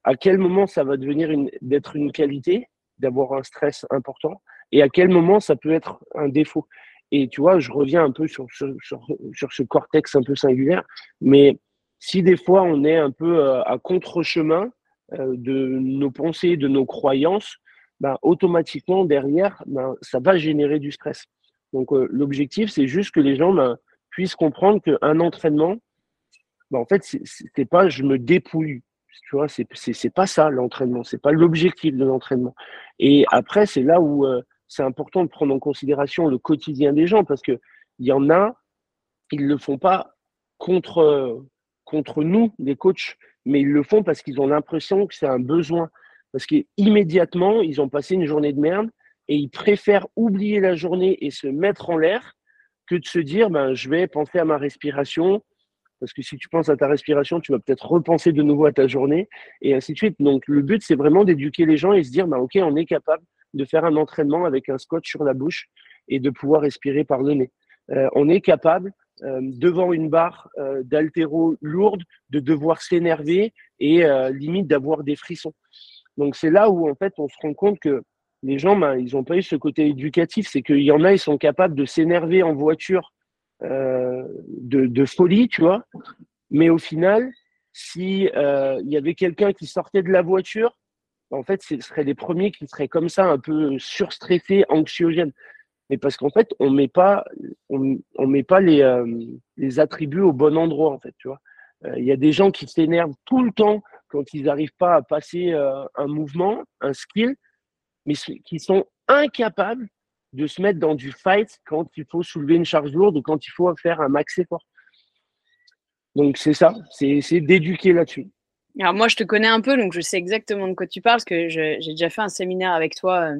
à quel moment ça va devenir d'être une qualité, d'avoir un stress important, et à quel moment ça peut être un défaut. Et tu vois, je reviens un peu sur, ce cortex un peu singulier, mais si des fois on est un peu euh, à contre-chemin euh, de nos pensées, de nos croyances, ben, automatiquement derrière, ben, ça va générer du stress. Donc euh, l'objectif, c'est juste que les gens ben, puissent comprendre qu'un entraînement, ben, en fait, c'est pas je me dépouille. Tu vois, c'est pas ça l'entraînement, c'est pas l'objectif de l'entraînement. Et après, c'est là où c'est important de prendre en considération le quotidien des gens parce que il y en a, ils le font pas contre contre nous, les coachs, mais ils le font parce qu'ils ont l'impression que c'est un besoin. Parce qu'immédiatement, ils ont passé une journée de merde et ils préfèrent oublier la journée et se mettre en l'air que de se dire, ben, je vais penser à ma respiration. Parce que si tu penses à ta respiration, tu vas peut-être repenser de nouveau à ta journée et ainsi de suite. Donc, le but, c'est vraiment d'éduquer les gens et se dire, ben, OK, on est capable de faire un entraînement avec un scotch sur la bouche et de pouvoir respirer par le nez. Euh, on est capable, euh, devant une barre euh, d'altéro lourde, de devoir s'énerver et limite d'avoir des frissons. Donc c'est là où en fait on se rend compte que les gens, ben, ils n'ont pas eu ce côté éducatif. C'est qu'il y en a, ils sont capables de s'énerver en voiture de, de, folie, tu vois. Mais au final, si il y avait quelqu'un qui sortait de la voiture en fait, ce seraient les premiers qui seraient comme ça, un peu surstressés, anxiogènes. Mais parce qu'en fait, on met pas, on, met pas les, euh, les attributs au bon endroit, en fait, tu vois. Euh, il y a des gens qui s'énervent tout le temps quand ils n'arrivent pas à passer euh, un mouvement, un skill, mais qui sont incapables de se mettre dans du fight quand il faut soulever une charge lourde ou quand il faut faire un max effort. Donc c'est ça, c'est d'éduquer là-dessus. Alors moi, je te connais un peu, donc je sais exactement de quoi tu parles, parce que j'ai déjà fait un séminaire avec toi euh,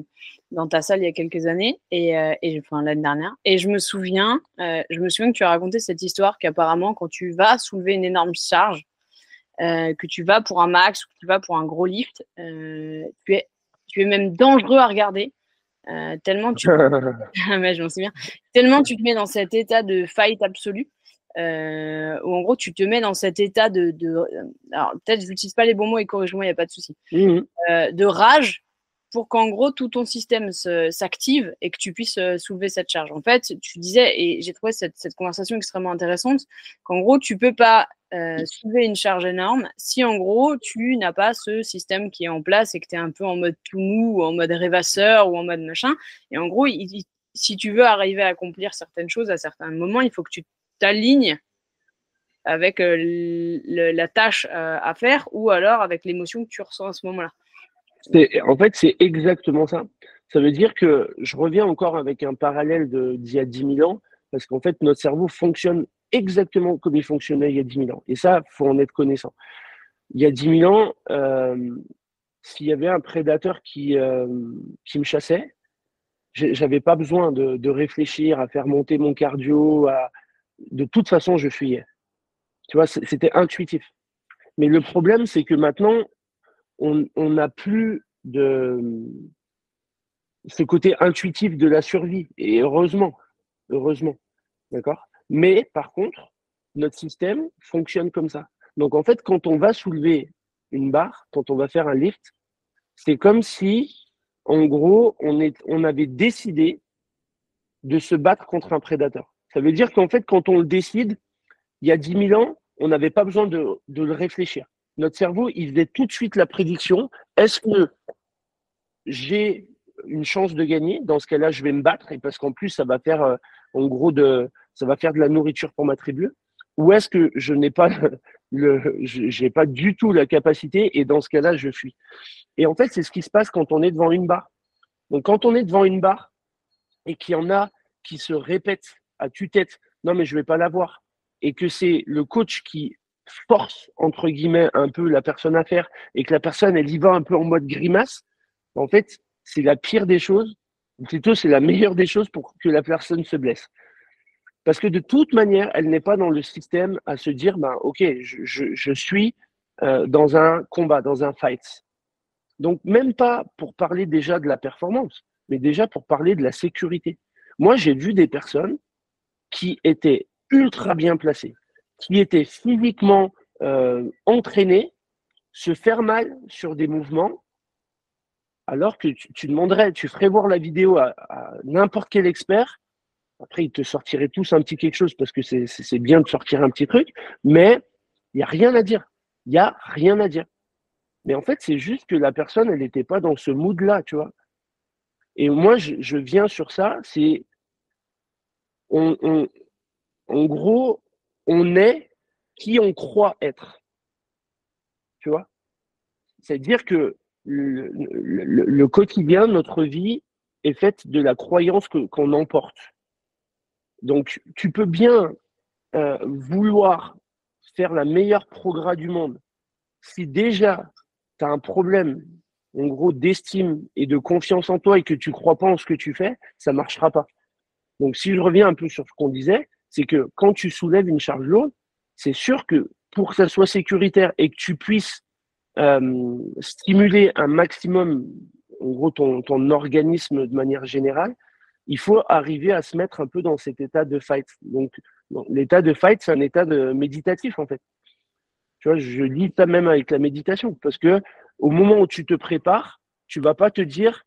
dans ta salle il y a quelques années, et, euh, et enfin l'année dernière. Et je me souviens, euh, je me souviens que tu as raconté cette histoire qu'apparemment, quand tu vas soulever une énorme charge, que tu vas pour un max ou que tu vas pour un gros lift, tu es, tu es même dangereux à regarder. tellement tu mais je m'en souviens tellement tu te mets dans cet état de fight absolu euh, où en gros tu te mets dans cet état de, de alors peut-être je n'utilise pas les bons mots et corrige-moi, il n'y a pas de souci, mmh euh, de rage pour qu'en gros tout ton système s'active et que tu puisses euh, soulever cette charge. En fait, tu disais, et j'ai trouvé cette, cette, conversation extrêmement intéressante, qu'en gros tu peux pas euh, soulever une charge énorme si en gros tu n'as pas ce système qui est en place et que tu es un peu en mode tout mou ou en mode rêvasseur ou en mode machin. Et en gros, si tu veux arriver à accomplir certaines choses à certains moments, il faut que tu ligne avec euh, la tâche euh, à faire ou alors avec l'émotion que tu ressens à ce moment-là. En fait, c'est exactement ça. Ça veut dire que je reviens encore avec un parallèle d'il y a 10 000 ans, parce qu'en fait, notre cerveau fonctionne exactement comme il fonctionnait il y a 10 000 ans. Et ça, faut en être connaissant. Il y a 10 000 ans, euh, s'il y avait un prédateur qui, qui me chassait, j'avais pas besoin de, de, réfléchir à faire monter mon cardio, à, de toute façon, je fuyais. Tu vois, c'était intuitif. Mais le problème, c'est que maintenant, on n'a plus de ce côté intuitif de la survie. Et heureusement, heureusement. D'accord? Mais par contre, notre système fonctionne comme ça. Donc en fait, quand on va soulever une barre, quand on va faire un lift, c'est comme si, en gros, on, on avait décidé de se battre contre un prédateur. Ça veut dire qu'en fait, quand on le décide, il y a 10 000 ans, on n'avait pas besoin de, le réfléchir. Notre cerveau, il faisait tout de suite la prédiction. Est-ce que j'ai une chance de gagner? Dans ce cas-là, je vais me battre et parce qu'en plus, ça va faire, euh, en gros, de, ça va faire de la nourriture pour ma tribu. Ou est-ce que je n'ai pas le, j'ai pas du tout la capacité et dans ce cas-là, je fuis? Et en fait, c'est ce qui se passe quand on est devant une barre. Donc, quand on est devant une barre et qu'il y en a qui se répètent à tue-tête, non mais je vais pas l'avoir, et que c'est le coach qui force entre guillemets un peu la personne à faire et que la personne elle y va un peu en mode grimace, en fait c'est la pire des choses, plutôt c'est la meilleure des choses pour que la personne se blesse. Parce que de toute manière, elle n'est pas dans le système à se dire, ben, ok, je, suis euh, dans un combat, dans un fight. Donc, même pas pour parler déjà de la performance, mais déjà pour parler de la sécurité. Moi, j'ai vu des personnes qui étaient ultra bien placées, qui étaient physiquement euh, entraînées, se faire mal sur des mouvements, alors que tu, demanderais, tu ferais voir la vidéo à, n'importe quel expert. Après, ils te sortiraient tous un petit quelque chose parce que c'est bien de sortir un petit truc, mais il n'y a rien à dire. Il n'y a rien à dire. Mais en fait, c'est juste que la personne, elle n'était pas dans ce mood-là, tu vois. Et moi, je, viens sur ça, c'est. En gros, on est qui on croit être. Tu vois? C'est-à-dire que le, quotidien, notre vie, est faite de la croyance qu'on emporte. Donc, tu peux bien euh, vouloir faire la meilleure progrès du monde. Si déjà tu as un problème, en gros, d'estime et de confiance en toi et que tu crois pas en ce que tu fais, ça marchera pas. Donc, si je reviens un peu sur ce qu'on disait, c'est que quand tu soulèves une charge lourde, c'est sûr que pour que ça soit sécuritaire et que tu puisses euh, stimuler un maximum, en gros, ton, organisme de manière générale, il faut arriver à se mettre un peu dans cet état de fight. Donc, l'état de fight, c'est un état de méditatif, en fait. Tu vois, je lis ça même avec la méditation, parce que au moment où tu te prépares, tu vas pas te dire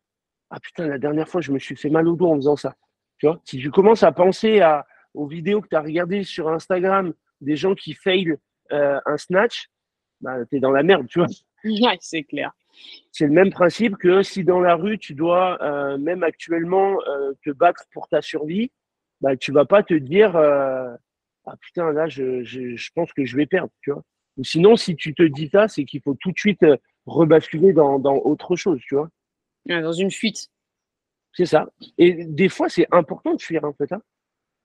ah putain la dernière fois je me suis fait mal au dos en faisant ça. Tu vois, si tu commences à penser à aux vidéos que tu as regardées sur Instagram des gens qui fail euh, un snatch, bah, tu es dans la merde, tu vois. Ouais, c'est clair. C'est le même principe que si dans la rue, tu dois euh, même actuellement euh, te battre pour ta survie, bah, tu vas pas te dire Ah putain, là, je, je, je, pense que je vais perdre, tu vois. Ou sinon, si tu te dis ça, c'est qu'il faut tout de suite rebasculer dans, dans autre chose, tu vois. dans une fuite. C'est ça. Et des fois, c'est important de fuir, en fait. Hein.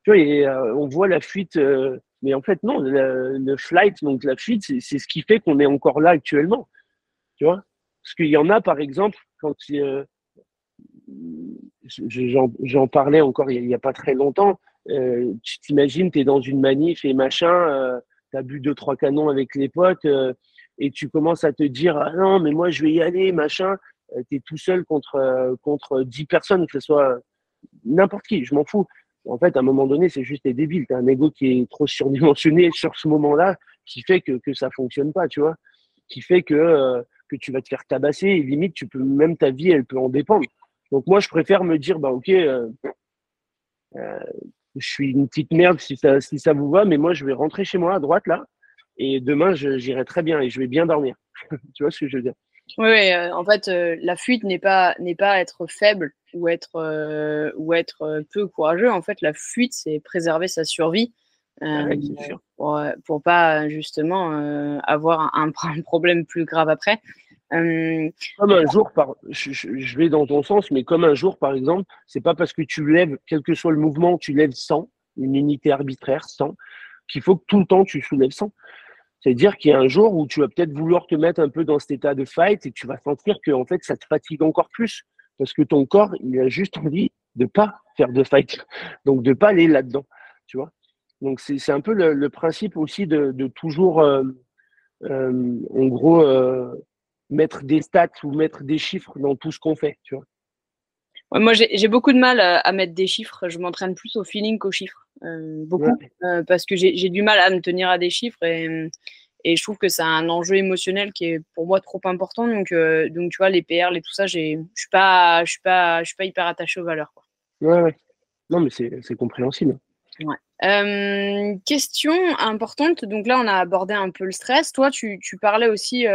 Tu vois, et, euh, on voit la fuite, euh, mais en fait, non, le, flight, donc la fuite, c'est ce qui fait qu'on est encore là actuellement. Tu vois? Parce qu'il y en a, par exemple, quand euh, j'en parlais encore il n'y a, pas très longtemps, tu t'imagines, tu es dans une manif et machin, tu as bu deux, trois canons avec les potes et tu commences à te dire ah non mais moi je vais y aller machin tu es tout seul contre euh, contre 10 personnes que ce soit n'importe qui je m'en fous. En fait à un moment donné c'est juste des débiles. Tu as un ego qui est trop surdimensionné sur ce moment-là qui fait que que ça fonctionne pas tu vois. Qui fait que euh, que tu vas te faire tabasser et limite tu peux même ta vie elle peut en dépendre. Donc moi je préfère me dire bah ok je suis une petite merde si ça si ça vous va mais moi je vais rentrer chez moi à droite là et demain, j'irai très bien et je vais bien dormir. tu vois ce que je veux dire? Oui, euh, en fait, euh, la fuite n'est pas, n'est pas être faible ou être, euh, ou être peu courageux. En fait, la fuite, c'est préserver sa survie. Ah pour, pour pas justement avoir un, un, problème plus grave après. comme un jour, par, je, je, vais dans ton sens, mais comme un jour, par exemple, c'est pas parce que tu lèves, quel que soit le mouvement, tu lèves 100, une unité arbitraire, 100, qu'il faut que tout le temps tu soulèves 100. C'est-à-dire qu'il y a un jour où tu vas peut-être vouloir te mettre un peu dans cet état de fight et tu vas sentir que en fait ça te fatigue encore plus parce que ton corps il a juste envie de pas faire de fight, donc de pas aller là-dedans, tu vois. Donc c'est un peu le, principe aussi de, toujours euh, euh, en gros euh, mettre des stats ou mettre des chiffres dans tout ce qu'on fait, tu vois moi, j'ai beaucoup de mal à, mettre des chiffres. Je m'entraîne plus au feeling qu'aux chiffres. Euh, beaucoup. Euh, parce que j'ai du mal à me tenir à des chiffres et, et je trouve que c'est un enjeu émotionnel qui est pour moi trop important. Donc, euh, donc tu vois, les PR, les tout ça, je ne suis, pas, pas, pas hyper attaché aux valeurs. Quoi. Ouais, ouais. Non, mais c'est compréhensible. Ouais. question importante. Donc là, on a abordé un peu le stress. Toi, tu, tu parlais aussi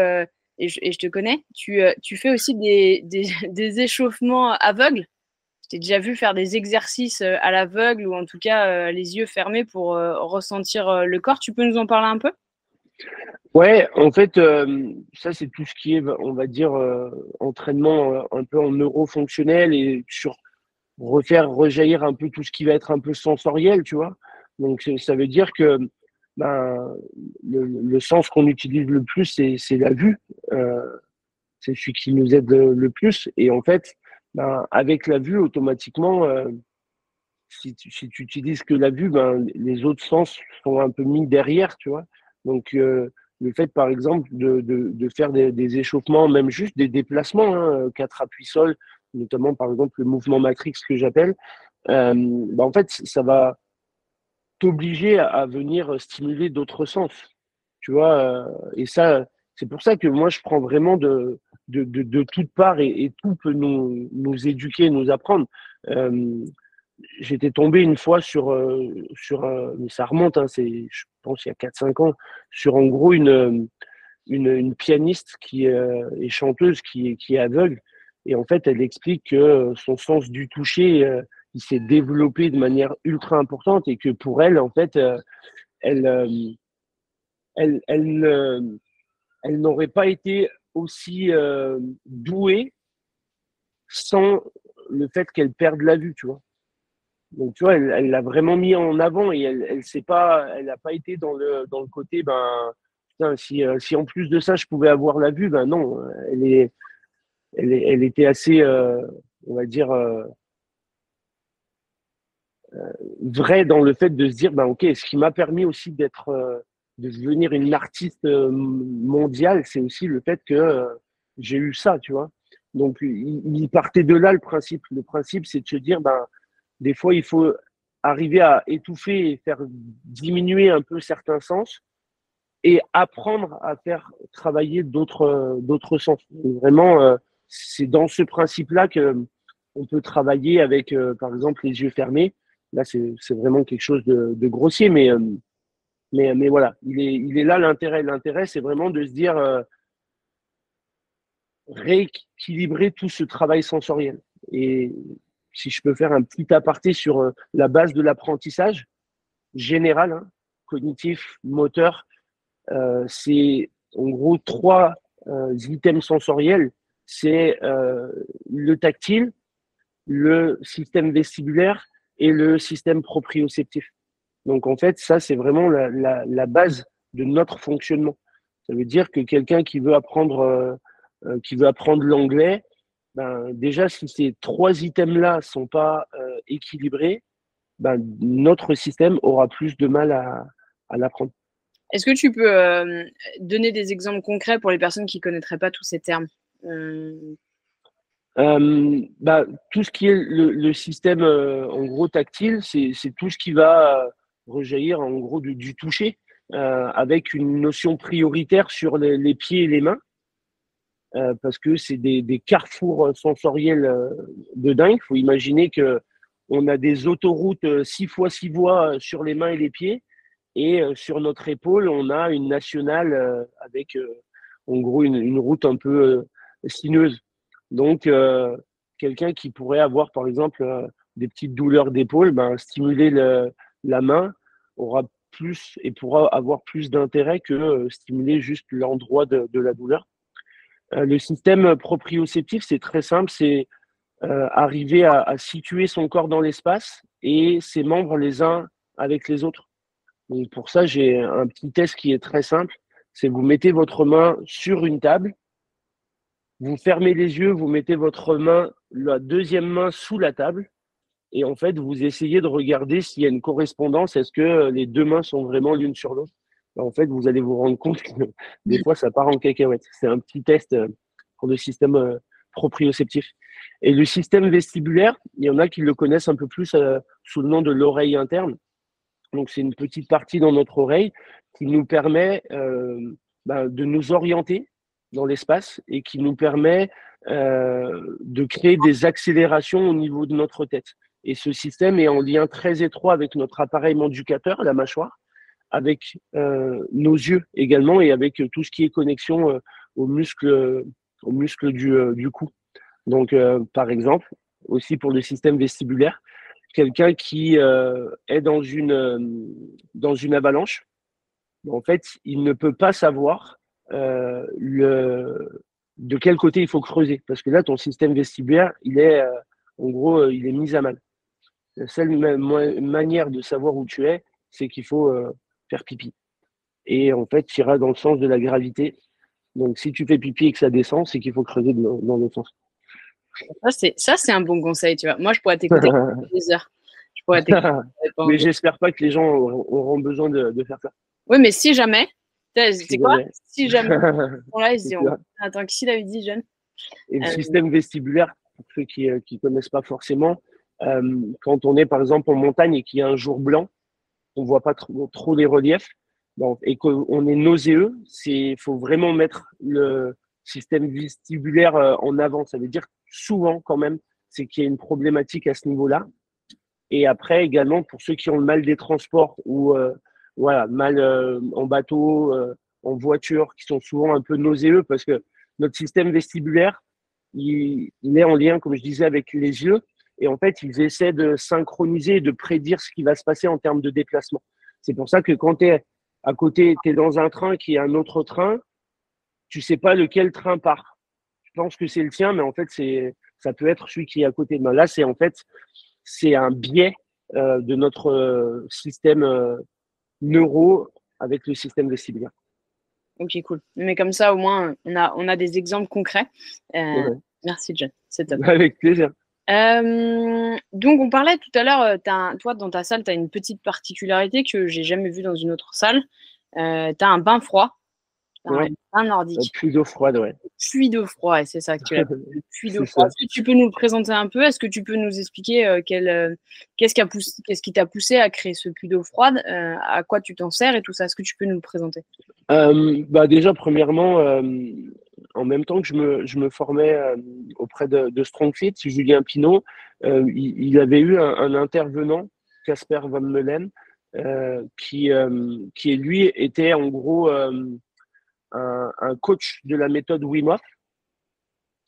et je, te connais, tu, euh, fais aussi des, des, échauffements aveugles. Je t'ai déjà vu faire des exercices euh, à l'aveugle ou en tout cas euh, les yeux fermés pour ressentir le corps. Tu peux nous en parler un peu? Ouais, en fait, ça c'est tout ce qui est, on va dire, entraînement un peu en neurofonctionnel et sur refaire rejaillir un peu tout ce qui va être un peu sensoriel, tu vois. Donc ça veut dire que ben, le, sens qu'on utilise le plus, c'est la vue. Euh, c'est celui qui nous aide le, plus. Et en fait, ben, avec la vue, automatiquement, si tu, si utilises que la vue, ben, les autres sens sont un peu mis derrière, tu vois. Donc, le fait, par exemple, de, de, de faire des, des, échauffements, même juste des déplacements, hein, quatre appuis sol, notamment par exemple le mouvement matrix que j'appelle, euh, ben, en fait, ça va t'obliger à, venir stimuler d'autres sens. Tu vois, euh, et ça, c'est pour ça que moi, je prends vraiment de, de, de, toutes parts et, tout peut nous, nous éduquer, nous apprendre. Euh, J'étais tombé une fois sur, euh, sur mais ça remonte, hein, c'est, je pense, il y a 4-5 ans, sur en gros une, une, une pianiste qui est chanteuse, qui, qui est aveugle. Et en fait, elle explique que son sens du toucher, euh, s'est développé de manière ultra importante et que pour elle, en fait, euh, elle, euh, elle, elle, elle n'aurait pas été aussi douée sans le fait qu'elle perde la vue, tu vois. Donc, tu vois, elle l'a vraiment mis en avant et elle, elle sait pas, elle n'a pas été dans le, dans le côté, ben, putain, si, si en plus de ça, je pouvais avoir la vue, ben non, elle est, elle, elle était assez, on va dire, euh, vrai dans le fait de se dire, ben, ok, ce qui m'a permis aussi d'être, euh, de devenir une artiste euh, mondiale, c'est aussi le fait que j'ai eu ça, tu vois. Donc, il, partait de là le principe. Le principe, c'est de se dire, ben, des fois, il faut arriver à étouffer et faire diminuer un peu certains sens et apprendre à faire travailler d'autres d'autres sens. vraiment, c'est dans ce principe-là que on peut travailler avec, par exemple, les yeux fermés Là, c'est vraiment quelque chose de, grossier, mais, euh, voilà, il est, il est là l'intérêt. L'intérêt, c'est vraiment de se dire euh, rééquilibrer tout ce travail sensoriel. Et si je peux faire un petit aparté sur euh, la base de l'apprentissage général, hein, cognitif, moteur, c'est en gros trois items sensoriels. C'est le tactile, le système vestibulaire et le système proprioceptif. Donc en fait, ça, c'est vraiment la, base de notre fonctionnement. Ça veut dire que quelqu'un qui veut apprendre, euh, euh apprendre l'anglais, ben, déjà, si ces trois items-là sont pas euh, équilibrés, ben, notre système aura plus de mal à, à l'apprendre. Est-ce que tu peux donner des exemples concrets pour les personnes qui connaîtraient pas tous ces termes? Euh, bah, tout ce qui est le, le système euh, en gros tactile, c'est tout ce qui va rejaillir en gros du, du toucher, euh, avec une notion prioritaire sur les, les pieds et les mains, euh, parce que c'est des, des, carrefours sensoriels euh, de dingue. Il faut imaginer que on a des autoroutes 6 fois 6 voies sur les mains et les pieds, et sur notre épaule, on a une nationale avec en gros une, une route un peu sinueuse. Donc, euh, quelqu'un qui pourrait avoir, par exemple, euh, des petites douleurs d'épaule, ben, stimuler le, la main aura plus et pourra avoir plus d'intérêt que euh, stimuler juste l'endroit de, la douleur. le système proprioceptif, c'est très simple, c'est arriver à, à, situer son corps dans l'espace et ses membres les uns avec les autres. Donc pour ça, j'ai un petit test qui est très simple. C'est vous mettez votre main sur une table vous fermez les yeux, vous mettez votre main, la deuxième main sous la table, et en fait, vous essayez de regarder s'il y a une correspondance. Est-ce que les deux mains sont vraiment l'une sur l'autre? En fait, vous allez vous rendre compte que des fois, ça part en cacahuète. C'est un petit test euh, pour le système euh, proprioceptif. Et le système vestibulaire, il y en a qui le connaissent un peu plus euh, sous le nom de l'oreille interne. Donc, c'est une petite partie dans notre oreille qui nous permet euh, ben, de nous orienter dans l'espace et qui nous permet euh, de créer des accélérations au niveau de notre tête. Et ce système est en lien très étroit avec notre appareil manducateur, la mâchoire, avec euh, nos yeux également et avec tout ce qui est connexion euh, aux muscles, aux muscles du, euh, du cou. Donc, euh, par exemple, aussi pour le système vestibulaire, quelqu'un qui euh, est dans une, dans une avalanche, en fait, il ne peut pas savoir euh, le, de quel côté il faut creuser. Parce que là, ton système vestibulaire, il est, euh, en gros, euh, il est mis à mal. La seule manière de savoir où tu es, c'est qu'il faut faire pipi. Et en fait, tu iras dans le sens de la gravité. Donc, si tu fais pipi et que ça descend, c'est qu'il faut creuser dans, l'autre sens. Ça, c'est un bon conseil, tu vois. Moi, je pourrais t'écouter des heures. Je pourrais mais j'espère pas que les gens auront besoin de, faire ça. Oui, mais si jamais, c'est quoi Si jamais. Bon, là, ils se disent, attends, qui l'avait dit, jeune Et le euh, système vestibulaire, pour ceux qui ne euh, connaissent pas forcément, euh, quand on est par exemple en montagne et qu'il y a un jour blanc, on voit pas trop, trop les reliefs, et qu'on est nauséeux, il faut vraiment mettre le système vestibulaire en avant. Ça veut dire souvent quand même, c'est qu'il y a une problématique à ce niveau-là. Et après également pour ceux qui ont le mal des transports ou voilà mal en bateau, en voiture, qui sont souvent un peu nauséeux parce que notre système vestibulaire, il, est en lien, comme je disais, avec les yeux. Et en fait, ils essaient de synchroniser, de prédire ce qui va se passer en termes de déplacement. C'est pour ça que quand tu es à côté, tu es dans un train qui est un autre train, tu sais pas lequel train part. Je pense que c'est le tien, mais en fait, c'est ça peut être celui qui est à côté de. Là, c'est en fait, c'est un biais euh, de notre euh, système euh, neuro avec le système vestibulaire. Ok, cool. Mais comme ça, au moins, on a, on a des exemples concrets. Euh, merci, John. C'est top. Avec plaisir. Euh, donc, on parlait tout à l'heure, euh, toi, dans ta salle, tu as une petite particularité que j'ai jamais vue dans une autre salle. tu as un bain froid un nordique. puits d'eau froide, ouais. Puits d'eau froide, c'est ça que tu as. puits d'eau froide. Est-ce que tu peux nous le présenter un peu? Est-ce que tu peux nous expliquer euh, euh, qu'est-ce qui, t'a poussé à créer ce puits d'eau froide? Euh, À quoi tu t'en sers et tout ça? Est-ce que tu peux nous le présenter? Bah Déjà, premièrement, en même temps que je me, je me formais auprès de, de StrongFit, Julien Pinault, il, avait eu un, un intervenant, Casper Van Melen, qui, qui lui était en gros un, coach de la méthode Wim Hof.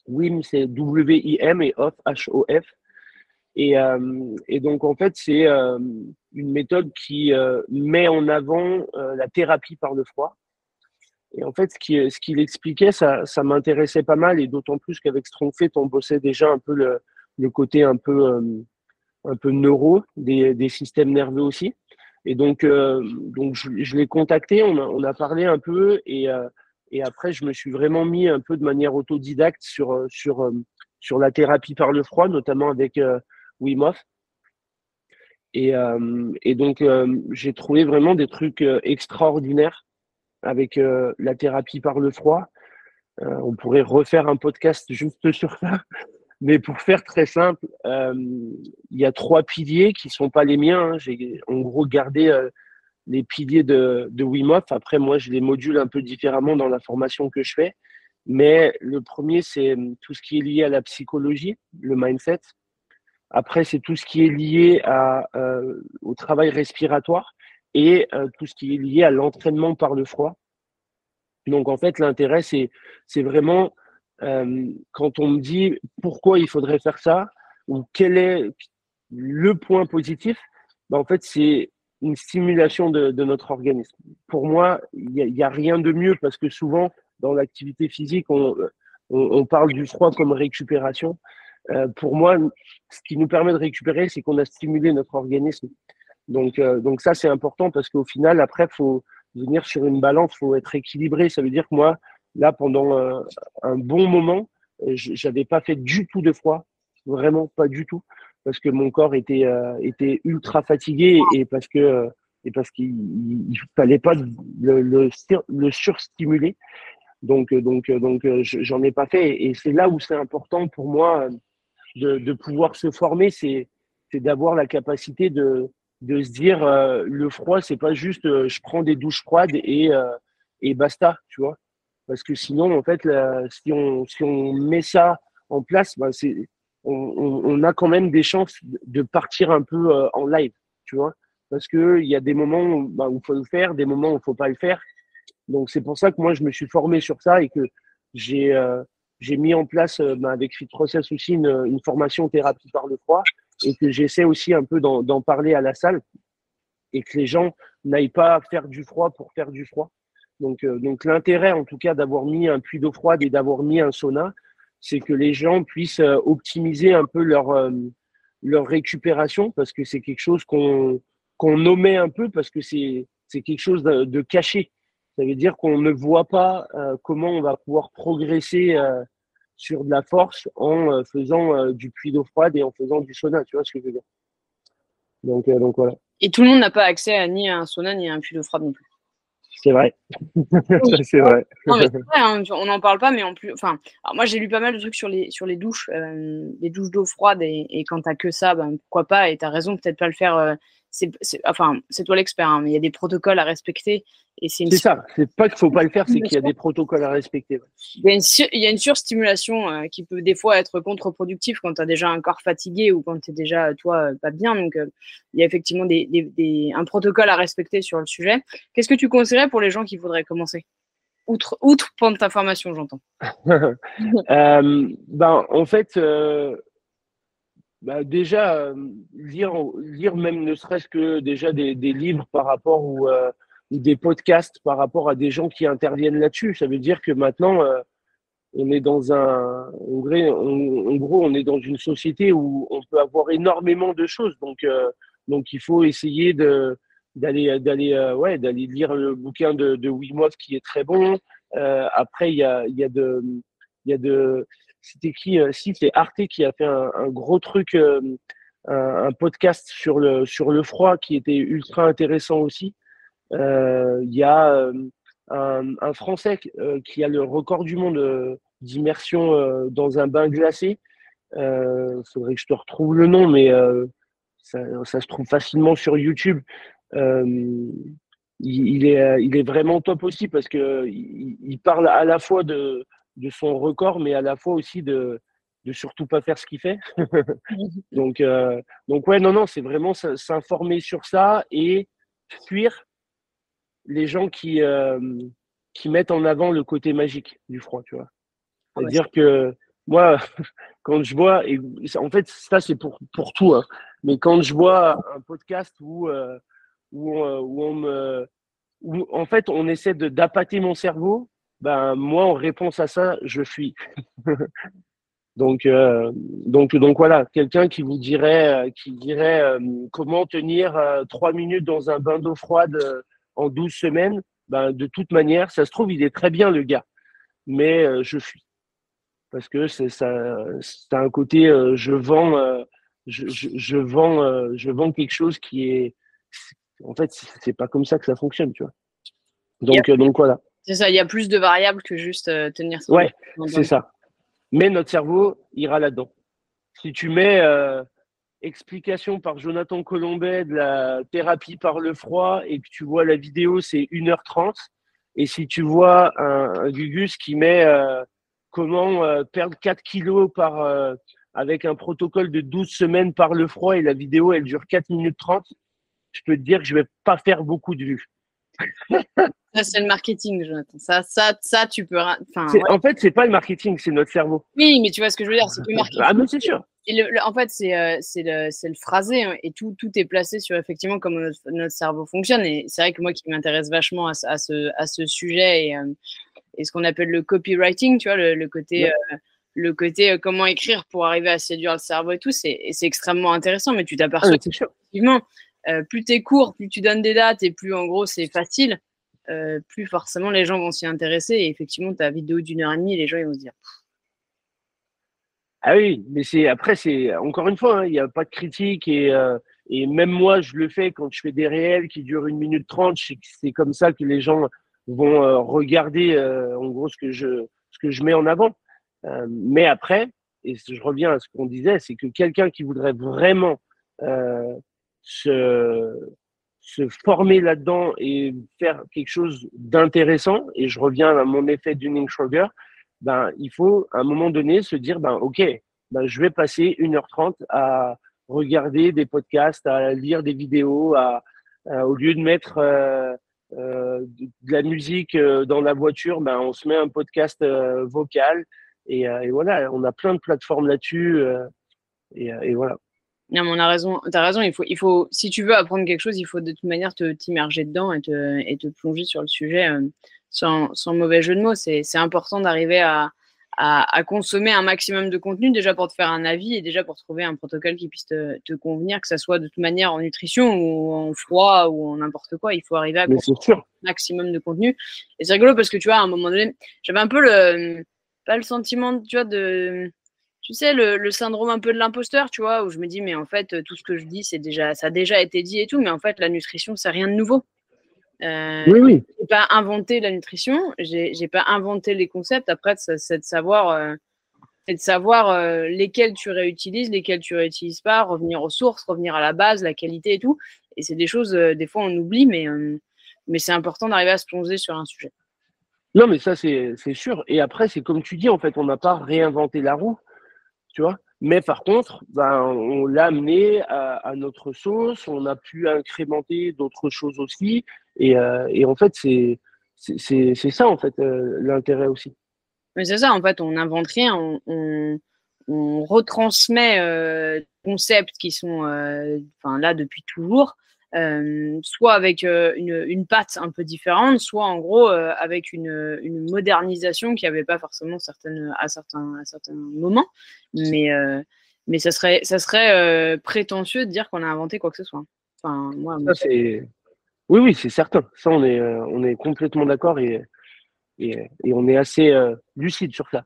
Wim, c'est W-I-M et Hof, H-O-F. Et, euh, et, donc, en fait, c'est euh, une méthode qui euh, met en avant la thérapie par le froid. Et en fait, ce qu'il expliquait, ça, ça m'intéressait pas mal, et d'autant plus qu'avec StrongFit, on bossait déjà un peu le, le côté un peu, un peu neuro des, des, systèmes nerveux aussi. Et donc, donc je, l'ai contacté, on a, parlé un peu, et, et après, je me suis vraiment mis un peu de manière autodidacte sur, euh, sur, euh, sur la thérapie par le froid, notamment avec euh, Wim. Et, et donc, j'ai trouvé vraiment des trucs extraordinaires avec la thérapie par le froid. on pourrait refaire un podcast juste sur ça. Mais pour faire très simple, il y a trois piliers qui sont pas les miens. Hein. J'ai en gros gardé les piliers de, de Wim. Après, moi, je les module un peu différemment dans la formation que je fais. Mais le premier, c'est tout ce qui est lié à la psychologie, le mindset. Après, c'est tout ce qui est lié à, euh, au travail respiratoire et euh, tout ce qui est lié à l'entraînement par le froid. Donc, en fait, l'intérêt, c'est vraiment euh, quand on me dit pourquoi il faudrait faire ça ou quel est le point positif, ben, en fait, c'est une stimulation de, notre organisme. Pour moi, il n'y a, rien de mieux parce que souvent, dans l'activité physique, on, parle du froid comme récupération. Euh, pour moi, ce qui nous permet de récupérer, c'est qu'on a stimulé notre organisme. Donc, euh, donc ça, c'est important parce qu'au final, après, faut venir sur une balance, faut être équilibré. Ça veut dire que moi, là, pendant un, bon moment, j'avais pas fait du tout de froid, vraiment pas du tout parce que mon corps était, euh, était ultra fatigué et parce que euh, et parce qu'il fallait pas le, le, le surstimuler. Donc, donc, donc, j'en ai pas fait. Et c'est là où c'est important pour moi de, de pouvoir se former, c'est d'avoir la capacité de, de se dire euh, le froid, c'est pas juste je prends des douches froides et, et basta, tu vois. Parce que sinon, en fait, si, on, si on met ça en place, bah, c'est on, a quand même des chances de partir un peu euh, en live, tu vois. Parce qu'il y a des moments où, il faut le faire, des moments où il ne faut pas le faire. Donc, c'est pour ça que moi, je me suis formé sur ça et que j'ai euh, mis en place euh, bah, avec Fit Process aussi une, formation thérapie par le froid et que j'essaie aussi un peu d'en parler à la salle et que les gens n'aillent pas faire du froid pour faire du froid. Donc, donc l'intérêt, en tout cas, d'avoir mis un puits d'eau froide et d'avoir mis un sauna, c'est que les gens puissent euh, optimiser un peu leur, euh, leur récupération parce que c'est quelque chose qu'on qu'on nommait un peu parce que c'est quelque chose de, caché. Ça veut dire qu'on ne voit pas euh, comment on va pouvoir progresser sur de la force en faisant du puits d'eau froide et en faisant du sauna, tu vois ce que je veux dire? Donc, donc voilà. Et tout le monde n'a pas accès à ni à un sauna ni à un puits d'eau froide non plus. C'est vrai. c'est vrai. Hein, on n'en parle pas, mais en plus. Enfin, moi, j'ai lu pas mal de trucs sur les, sur les douches, euh, les douches d'eau froide, et, et quand t'as que ça, ben, pourquoi pas, et t'as raison, peut-être pas le faire euh, c'est, enfin, c'est toi l'expert, hein, mais il y a des protocoles à respecter. Et c'est, ça, c'est pas qu'il faut pas le faire, c'est qu'il y a des protocoles à respecter. Il, y a une il y a une surstimulation euh, qui peut des fois être contre-productive quand tu as déjà un corps fatigué ou quand tu es déjà, toi, pas bien. Donc, euh, il y a effectivement des, des, un protocole à respecter sur le sujet. Qu'est-ce que tu conseillerais pour les gens qui voudraient commencer? Outre, outre prendre ta formation, j'entends. euh, ben, en fait, bah déjà, euh, lire, lire même ne serait-ce que déjà des, des, livres par rapport ou, euh, des podcasts par rapport à des gens qui interviennent là-dessus. Ça veut dire que maintenant, euh, on est dans un, en gros, on est dans une société où on peut avoir énormément de choses. Donc, donc il faut essayer de d'aller d'aller ouais d'aller lire le bouquin de, de qui est très bon. après, il y a il y a de il y a de c'était qui euh, Si, c'est Arte qui a fait un, gros truc, euh, un, podcast sur le, froid qui était ultra intéressant aussi. Euh, il y a un, Français qui a le record du monde d'immersion dans un bain glacé. Il faudrait que je te retrouve le nom, mais ça, se trouve facilement sur YouTube. il, est, vraiment top aussi parce que il parle à la fois de, de son record, mais à la fois aussi de, de surtout pas faire ce qu'il fait. donc, euh, donc ouais, non, non, c'est vraiment s'informer sur ça et fuir les gens qui, euh, qui mettent en avant le côté magique du froid, tu vois. Ah C'est-à-dire que moi, quand je vois, et en fait, ça c'est pour, pour tout, hein, mais quand je vois un podcast où, euh, où, où, on me, où en fait on essaie d'appâter mon cerveau ben moi en réponse à ça, je fuis. donc euh, donc donc voilà, quelqu'un qui vous dirait euh, qui dirait euh, comment tenir trois minutes dans un bain d'eau froide en 12 semaines, ben de toute manière, ça se trouve il est très bien le gars, mais je fuis parce que c'est ça c'est un côté je vends je, je, je, vends je vends quelque chose qui est en fait c'est pas comme ça que ça fonctionne, tu vois. Donc donc voilà. C'est ça, il y a plus de variables que juste euh, tenir son Ouais, c'est ça. Mais notre cerveau ira là-dedans. Si tu mets euh, explication par Jonathan Colombet de la thérapie par le froid et que tu vois la vidéo, c'est 1h30. Et si tu vois un, Gugus qui met euh, comment perdre 4 kilos par, avec un protocole de 12 semaines par le froid et la vidéo, elle dure 4 minutes 30, je peux te dire que je vais pas faire beaucoup de vues. Ça, c'est le marketing, Jonathan. Ça, ça, ça tu peux. Enfin, En fait, c'est pas le marketing, c'est notre cerveau. Oui, mais tu vois ce que je veux dire, c'est le marketing. Ah, mais c'est sûr. Et en fait, c'est euh, le, le, phrasé hein, et tout, tout est placé sur effectivement comment notre, cerveau fonctionne. Et c'est vrai que moi qui m'intéresse vachement à, à, ce, à ce sujet et, euh, et ce qu'on appelle le copywriting, tu vois, le, côté. Euh, le côté comment écrire pour arriver à séduire le cerveau et tout, c'est extrêmement intéressant, mais tu t'aperçois ah, effectivement euh, plus tu es court, plus tu donnes des dates et plus en gros c'est facile, euh, plus forcément les gens vont s'y intéresser. Et effectivement, ta vidéo d'une heure et demie, les gens ils vont se dire. Ah oui, mais c'est après, c'est encore une fois, hein, il n'y a pas de critique et, euh, et même moi, je le fais quand je fais des réels qui durent une minute trente. C'est comme ça que les gens vont regarder en gros ce que je, ce que je mets en avant. mais après, et je reviens à ce qu'on disait, c'est que quelqu'un qui voudrait vraiment se, se former là-dedans et faire quelque chose d'intéressant, et je reviens à mon effet Dunning-Schroeder, ben, il faut à un moment donné se dire, ben, OK, ben, je vais passer 1h30 à regarder des podcasts, à lire des vidéos, à, au lieu de mettre euh, euh, de, la musique euh, dans la voiture, ben, on se met un podcast vocal. Et, voilà, on a plein de plateformes là-dessus. Et, voilà. Non, mais on a raison. T'as raison. Il faut, il faut, si tu veux apprendre quelque chose, il faut de toute manière te t'immerger dedans et te, et te plonger sur le sujet euh, sans, sans, mauvais jeu de mots. C'est, important d'arriver à, à, à, consommer un maximum de contenu déjà pour te faire un avis et déjà pour trouver un protocole qui puisse te, te convenir, que ça soit de toute manière en nutrition ou en froid ou en n'importe quoi. Il faut arriver à consommer un maximum de contenu. Et c'est rigolo parce que tu vois, à un moment donné, j'avais un peu le pas le sentiment, tu vois, de, tu sais, le, syndrome un peu de l'imposteur, tu vois, où je me dis, mais en fait, tout ce que je dis, c'est déjà, ça a déjà été dit et tout, mais en fait, la nutrition, c'est rien de nouveau. Euh, oui, oui. J'ai pas inventé la nutrition, j'ai pas inventé les concepts. Après, c'est de savoir, euh, de savoir euh, lesquels tu réutilises, lesquels tu réutilises pas, revenir aux sources, revenir à la base, la qualité et tout. Et c'est des choses, des fois, on oublie, mais, mais c'est important d'arriver à se plonger sur un sujet. Non, mais ça, c'est sûr. Et après, c'est comme tu dis, en fait, on n'a pas réinventé la roue, Mais par contre, ben, on l'a amené à, notre sauce, on a pu incrémenter d'autres choses aussi. Et, euh, en fait, c'est ça, en fait, euh, l'intérêt aussi. Mais c'est ça, en fait, on n'invente rien, on, on, retransmet euh, concepts qui sont enfin, là depuis toujours. Euh, soit avec euh, une, une, patte un peu différente, soit en gros euh, avec une, une, modernisation qui avait pas forcément certaines, à, certains, à certains moments. Mais, mais ça serait, ça serait prétentieux de dire qu'on a inventé quoi que ce soit. Enfin, moi, oui, oui, c'est certain. Ça, on est, on est complètement d'accord et, et, et, on est assez lucide sur ça.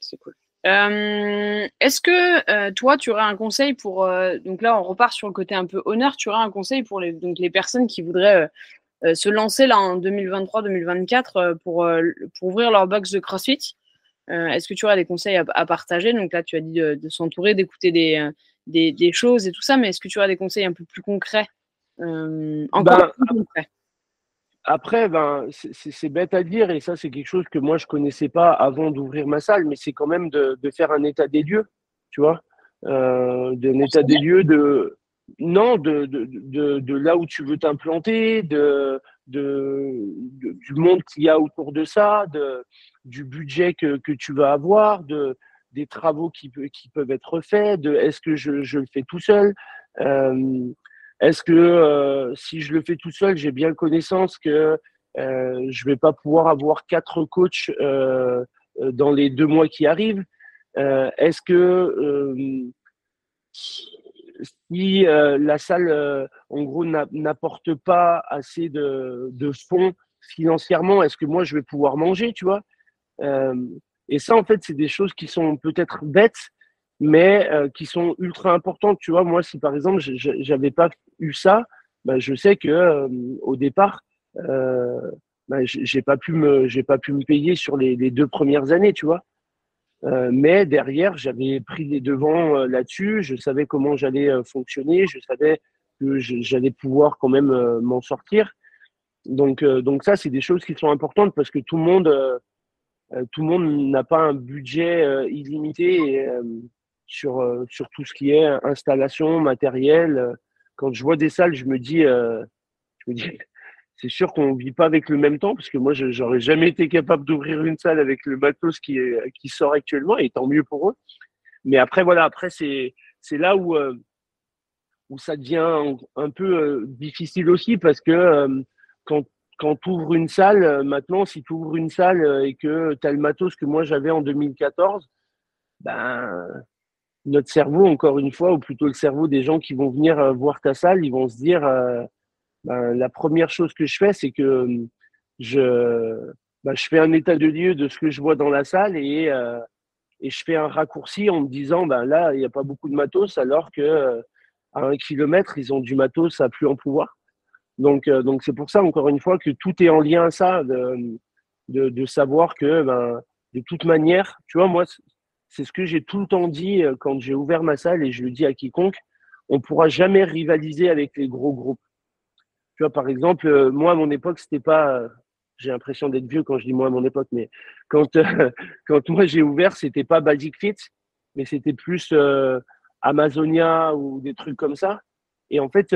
c'est cool. Euh, est-ce que euh, toi, tu aurais un conseil pour. Euh, donc là, on repart sur le côté un peu honneur. Tu aurais un conseil pour les, donc les personnes qui voudraient se lancer là en 2023-2024 pour, pour ouvrir leur box de CrossFit? Est-ce que tu aurais des conseils à, partager? Donc là, tu as dit de, s'entourer, d'écouter des, des, choses et tout ça, mais est-ce que tu aurais des conseils un peu plus concrets Encore ben, plus concrets? Après, ben, c'est bête à dire, et ça, c'est quelque chose que moi, je connaissais pas avant d'ouvrir ma salle, mais c'est quand même de, faire un état des lieux, tu vois, euh, d'un état des lieux de, non, de, de, de, de là où tu veux t'implanter, de, de, du monde qu'il y a autour de ça, de, du budget que, que tu vas avoir, de, des travaux qui, qui peuvent être faits, de est-ce que je, je le fais tout seul. Euh, est-ce que euh, si je le fais tout seul, j'ai bien connaissance que euh, je vais pas pouvoir avoir quatre coachs euh, dans les deux mois qui arrivent euh, Est-ce que si la salle, en gros, n'apporte pas assez de, de fonds financièrement, est-ce que moi je vais pouvoir manger, tu vois? Et ça, en fait, c'est des choses qui sont peut-être bêtes, mais euh, qui sont ultra importantes. Tu vois, moi, si par exemple, j'avais pas eu ça, bah, je sais que euh, au départ, euh, bah, j'ai pas pu me, j'ai pas pu me payer sur les, les deux premières années, tu vois. Euh, mais derrière, j'avais pris les devants là-dessus. Je savais comment j'allais fonctionner. Je savais que j'allais pouvoir quand même m'en sortir. Donc, donc ça, c'est des choses qui sont importantes parce que tout le monde, tout le monde n'a pas un budget illimité. Sur, euh, sur tout ce qui est installation, matériel. Quand je vois des salles, je me dis, euh, je me dis c'est sûr qu'on vit pas avec le même temps parce que moi, j'aurais jamais été capable d'ouvrir une salle avec le matos qui, est, qui sort actuellement et tant mieux pour eux. Mais après, voilà, après, c'est, là où, euh, où ça devient un peu difficile aussi parce que quand, quand tu ouvres une salle, maintenant, si tu ouvres une salle et que tu as le matos que moi j'avais en 2014, ben, notre cerveau, encore une fois, ou plutôt le cerveau des gens qui vont venir euh, voir ta salle, ils vont se dire, euh, ben, la première chose que je fais, c'est que euh, je, ben, je fais un état de lieu de ce que je vois dans la salle et, et je fais un raccourci en me disant, ben, là, il n'y a pas beaucoup de matos, alors que à un kilomètre, ils ont du matos à plus en pouvoir. Donc, donc c'est pour ça, encore une fois, que tout est en lien à ça, de, de, de savoir que, ben, de toute manière, tu vois, moi, c'est ce que j'ai tout le temps dit euh, quand j'ai ouvert ma salle et je le dis à quiconque, on pourra jamais rivaliser avec les gros groupes. Tu vois, par exemple, euh, moi, à mon époque, c'était pas, euh, j'ai l'impression d'être vieux quand je dis moi à mon époque, mais quand, quand moi j'ai ouvert, c'était pas Basic Fit, mais c'était plus Amazonia ou des trucs comme ça. Et en fait,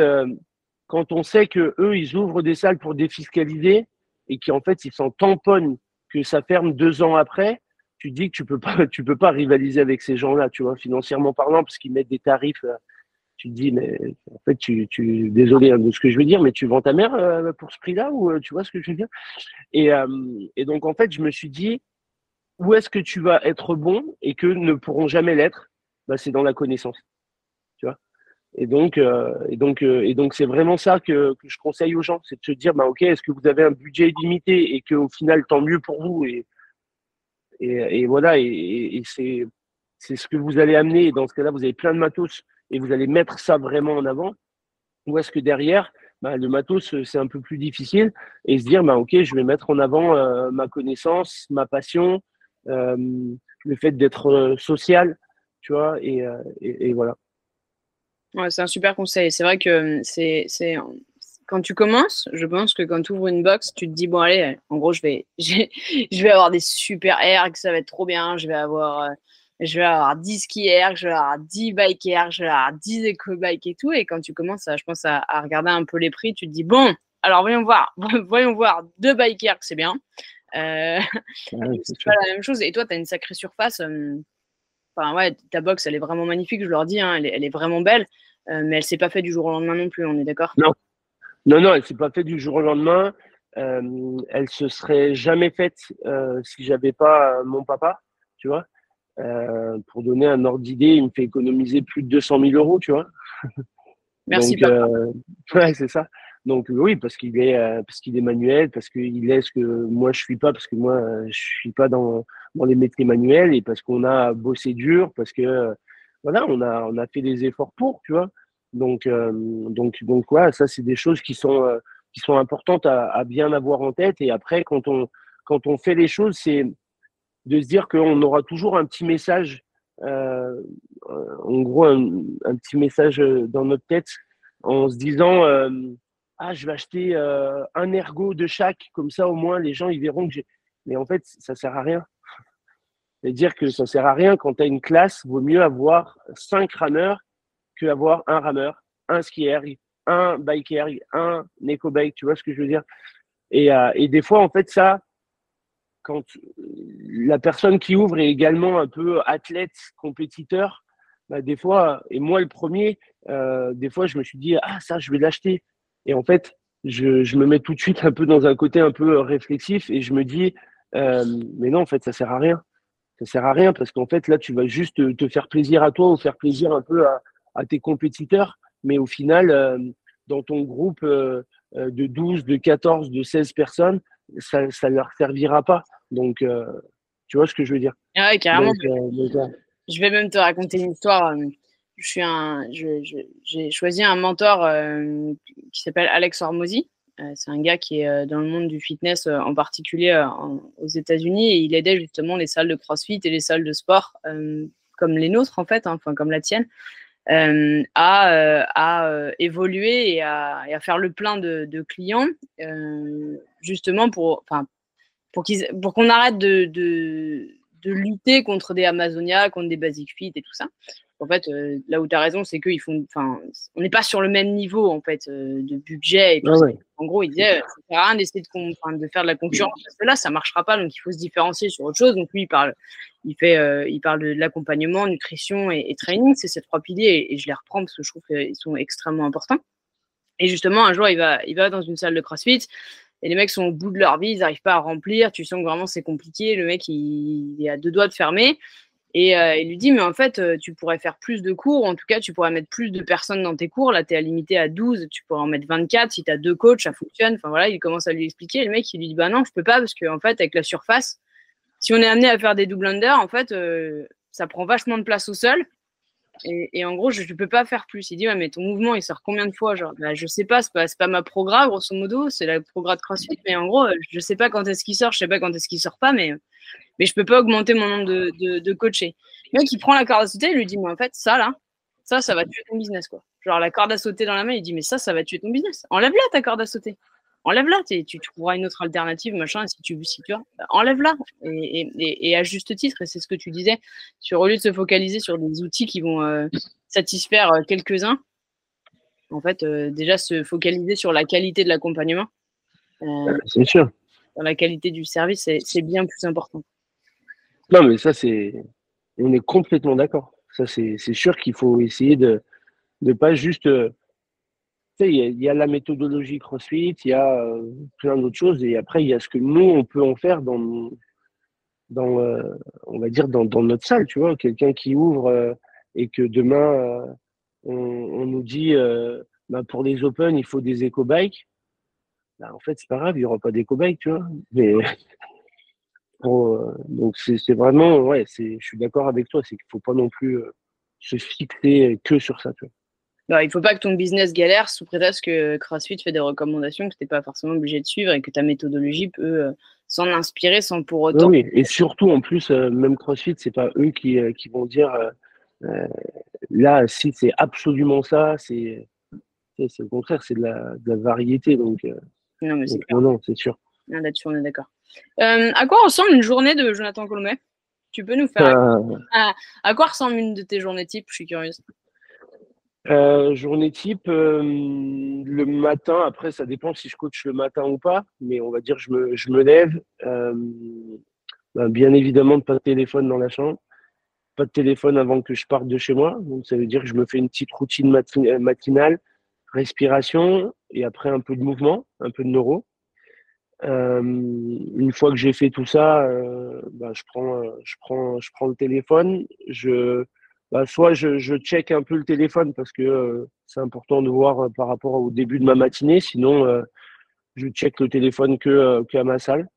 quand on sait que eux, ils ouvrent des salles pour défiscaliser et qu'en fait, ils s'en tamponnent que ça ferme deux ans après, tu dis que tu peux pas, tu peux pas rivaliser avec ces gens-là, tu vois, financièrement parlant, parce qu'ils mettent des tarifs. Euh, tu te dis, mais en fait, tu, tu, désolé hein, de ce que je veux dire, mais tu vends ta mère euh, pour ce prix-là, ou euh, tu vois ce que je veux dire? Et, donc, en fait, je me suis dit, où est-ce que tu vas être bon et que ne pourront jamais l'être? Bah, C'est dans la connaissance, tu vois? Et donc, et donc, et donc, c'est vraiment ça que, que je conseille aux gens, c'est de se dire, bah, ok, est-ce que vous avez un budget limité et qu'au final, tant mieux pour vous et et, voilà, et, c'est ce que vous allez amener. dans ce cas-là, vous avez plein de matos et vous allez mettre ça vraiment en avant. Ou est-ce que derrière, bah, le matos, c'est un peu plus difficile et se dire, bah, OK, je vais mettre en avant euh, ma connaissance, ma passion, euh, le fait d'être euh, social, tu vois, et, et, voilà. Ouais, c'est un super conseil. C'est vrai que c'est quand tu commences, je pense que quand tu ouvres une box, tu te dis bon allez, en gros je vais je vais avoir des super airs, que ça va être trop bien, je vais avoir euh, je vais avoir 10 ski airs, je vais avoir 10 bike airs, je vais avoir 10 eco bike et tout. Et quand tu commences à, je pense à, regarder un peu les prix, tu te dis bon, alors voyons voir, voyons voir deux bike airs, c'est bien. Euh, c'est pas la même chose. Et toi tu as une sacrée surface euh, Enfin ouais, ta box elle est vraiment magnifique, je leur dis hein, elle, est, elle, est, vraiment belle. mais elle s'est pas fait du jour au lendemain non plus, on est d'accord? Non, non, non, elle s'est pas faite du jour au lendemain. Euh, elle se serait jamais faite euh, si j'avais pas euh, mon papa, tu vois. Euh, pour donner un ordre d'idée, il me fait économiser plus de 200 000 euros, tu vois. Merci. Donc, euh, ouais, c'est ça. Donc oui, parce qu'il est parce qu'il est manuel, parce qu'il est ce que moi je suis pas, parce que moi je suis pas dans dans les métiers manuels et parce qu'on a bossé dur, parce que voilà, on a on a fait des efforts pour, tu vois. Donc, euh, donc, donc, ouais, ça, c'est des choses qui sont, euh, qui sont importantes à, à, bien avoir en tête. Et après, quand on, quand on fait les choses, c'est de se dire qu'on aura toujours un petit message, euh, en gros, un, petit message dans notre tête en se disant euh, Ah, je vais acheter euh, un ergot de chaque, comme ça, au moins, les gens, ils verront que j'ai. Mais en fait, ça sert à rien. C'est-à-dire que ça sert à rien quand tu as une classe, vaut mieux avoir cinq rameurs avoir un rameur, un skieur, un biker, un éco-bike, tu vois ce que je veux dire? Et, euh, des fois, en fait, ça, quand la personne qui ouvre est également un peu athlète, compétiteur, bah, des fois, et moi le premier, euh, des fois, je me suis dit, ah, ça, je vais l'acheter. Et en fait, je, me mets tout de suite un peu dans un côté un peu réflexif et je me dis, euh, mais non, en fait, ça sert à rien. Ça sert à rien parce qu'en fait, là, tu vas juste te faire plaisir à toi ou faire plaisir un peu à, à tes compétiteurs, mais au final, euh, dans ton groupe euh, euh, de 12, de 14, de 16 personnes, ça ne leur servira pas. Donc, tu vois ce que je veux dire? Ah carrément. je vais même te raconter une histoire. Je suis un, j'ai choisi un mentor qui s'appelle Alex Hormozy. c'est un gars qui est dans le monde du fitness, en particulier aux États-Unis, et il aidait justement les salles de CrossFit et les salles de sport, comme les nôtres en fait, hein, enfin comme la tienne, euh, à, euh, à euh, évoluer et à, et à, faire le plein de, de clients, justement pour, pour qu'on pour qu'on arrête de, de, de, lutter contre des Amazonia, contre des Basic Fit et tout ça. En fait, là où tu as raison, c'est qu'ils font. On n'est pas sur le même niveau en fait de budget. Et ah En gros, il disait, ça sert à rien d'essayer de, faire de la concurrence parce que là, ça marchera pas. Donc, il faut se différencier sur autre chose. Donc, lui, il parle il, fait, euh, il parle de, l'accompagnement, nutrition et, training. C'est ces trois piliers et, je les reprends parce que je trouve qu'ils sont extrêmement importants. Et justement, un jour, il va, il va dans une salle de CrossFit et les mecs sont au bout de leur vie, ils n'arrivent pas à remplir. Tu sens que vraiment c'est compliqué. Le mec, il, il, a deux doigts de fermer. Et euh, il lui dit, mais en fait, euh, tu pourrais faire plus de cours, en tout cas, tu pourrais mettre plus de personnes dans tes cours. Là, tu es limité à 12, tu pourrais en mettre 24. Si tu as deux coachs, ça fonctionne. Enfin voilà, il commence à lui expliquer. Le mec, il lui dit, bah non, je peux pas, parce qu'en en fait, avec la surface, si on est amené à faire des double under, en fait, euh, ça prend vachement de place au sol. Et, en gros, je ne peux pas faire plus. Il dit, ouais, mais ton mouvement, il sort combien de fois genre, bah, Je sais pas, c'est pas, pas ma programme, grosso modo, c'est la programme de CrossFit. Mais en gros, je sais pas quand est-ce qu'il sort, je sais pas quand est-ce qu'il sort pas, mais, mais je peux pas augmenter mon nombre de, de, de coachés. Le mec, il prend la corde à sauter, il lui dit, mais en fait, ça, là, ça, ça va tuer ton business, quoi. Genre, la corde à sauter dans la main, il dit, mais ça, ça va tuer ton business. Enlève-la, ta corde à sauter enlève-la, tu trouveras une autre alternative, machin, si tu, si tu bah, enlève-la, et, à juste titre, et c'est ce que tu disais, sur, au lieu de se focaliser sur des outils qui vont euh, satisfaire euh, quelques-uns, en fait, euh, déjà se focaliser sur la qualité de l'accompagnement. c'est sûr. Dans la qualité du service, c'est bien plus important. Non, mais ça, c'est. On est complètement d'accord. Ça, c'est sûr qu'il faut essayer de ne pas juste il y, a la méthodologie CrossFit, il y a euh, plein d'autres choses, et après, il y a ce que nous, on peut en faire dans, dans euh, on va dire, dans, dans, notre salle, tu vois, quelqu'un qui ouvre euh, et que demain, on, on, nous dit, bah, pour les Open, il faut des éco-bikes. Bah, en fait, c'est pas grave, il n'y aura pas d'éco-bike, tu vois. Mais donc c'est vraiment, ouais, je suis d'accord avec toi, c'est qu'il ne faut pas non plus se fixer que sur ça. Tu vois. Bah, il ne faut pas que ton business galère sous prétexte que CrossFit fait des recommandations que tu n'es pas forcément obligé de suivre et que ta méthodologie peut s'en inspirer sans pour autant. Oui, et surtout en plus, même CrossFit, c'est pas eux qui, qui vont dire là, si c'est absolument ça, c'est le contraire, c'est de la, de la, variété. Donc, non, mais c'est non, c'est sûr. Là-dessus, on est d'accord. Euh, à quoi ressemble une journée de Jonathan Colomet Tu peux nous faire. Euh. À, quoi ressemble une de tes journées type Je suis curieuse. Euh, journée type, le matin, après ça dépend si je coach le matin ou pas, mais on va dire je me, je me lève. Ben, bien évidemment, pas de téléphone dans la chambre, pas de téléphone avant que je parte de chez moi. Donc ça veut dire que je me fais une petite routine matinale, respiration et après un peu de mouvement, un peu de neuro. Euh, une fois que j'ai fait tout ça, euh, bah, je, prends, euh, je, prends, je prends le téléphone. Je, bah, soit je, je check un peu le téléphone parce que c'est important de voir par rapport au début de ma matinée. Sinon, je check le téléphone que, que à ma salle.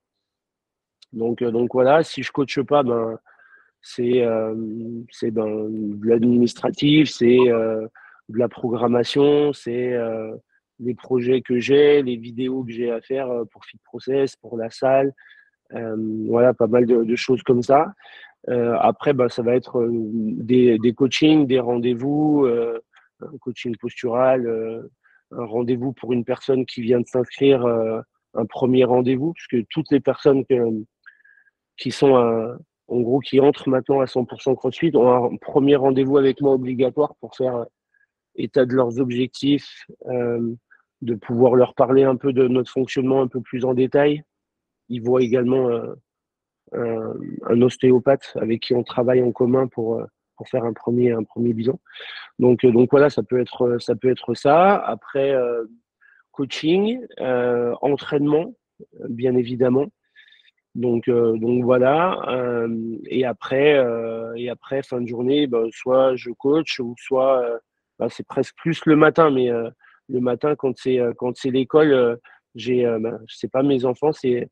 Donc, donc voilà, si je coache pas, ben, c'est c'est ben, de l'administratif, c'est de la programmation, c'est les projets que j'ai, les vidéos que j'ai à faire euh, pour Fit Process, pour la salle. Euh, voilà, pas mal de, choses comme ça. Euh, après, bah, ça va être des, des coachings, des rendez-vous, un coaching postural, un rendez-vous pour une personne qui vient de s'inscrire, un premier rendez-vous, puisque toutes les personnes qui sont en gros qui entrent maintenant à 100% CrossFit ont un premier rendez-vous avec moi obligatoire pour faire état de leurs objectifs, de pouvoir leur parler un peu de notre fonctionnement un peu plus en détail. Ils voient également euh, un, ostéopathe avec qui on travaille en commun pour, euh, pour faire un premier, un premier bilan. Donc, donc voilà, ça peut être ça. Après, coaching, entraînement, bien évidemment. Donc, donc voilà. et après, et après fin de journée, ben, soit je coach ou soit bah, c'est presque plus le matin, mais euh, le matin quand c'est euh, quand c'est l'école, euh, j'ai bah, c'est pas mes enfants, c'est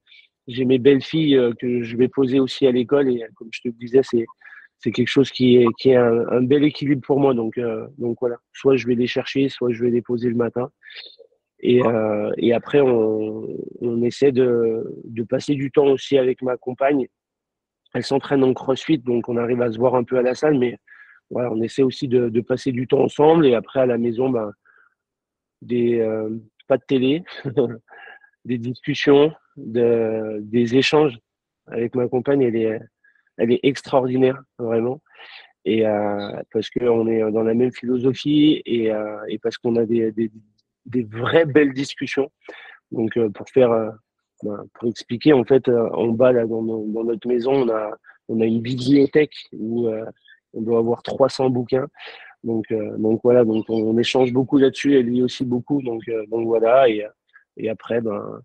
j'ai mes belles filles que je vais poser aussi à l'école et comme je te disais, c'est c'est quelque chose qui est qui est un, bel équilibre pour moi. Donc donc voilà, soit je vais les chercher, soit je vais les poser le matin. Et, et après, on, on essaie de, de passer du temps aussi avec ma compagne. Elle s'entraîne en crossfit, donc on arrive à se voir un peu à la salle, mais on essaie aussi de, passer du temps ensemble et après à la maison, ben, des, euh, pas de télé, des discussions, de, des échanges avec ma compagne. Elle est, elle est extraordinaire, vraiment. Et euh, parce qu'on est dans la même philosophie et, euh, et parce qu'on a des, des, des, vraies belles discussions. Donc, pour faire, ben, pour expliquer, en fait, en bas, là, dans, dans, notre maison, on a, on a une bibliothèque où on doit avoir 300 bouquins. Donc, euh, donc voilà, donc on, échange beaucoup là-dessus et lui aussi beaucoup. Donc, euh, donc voilà, et, et après, ben,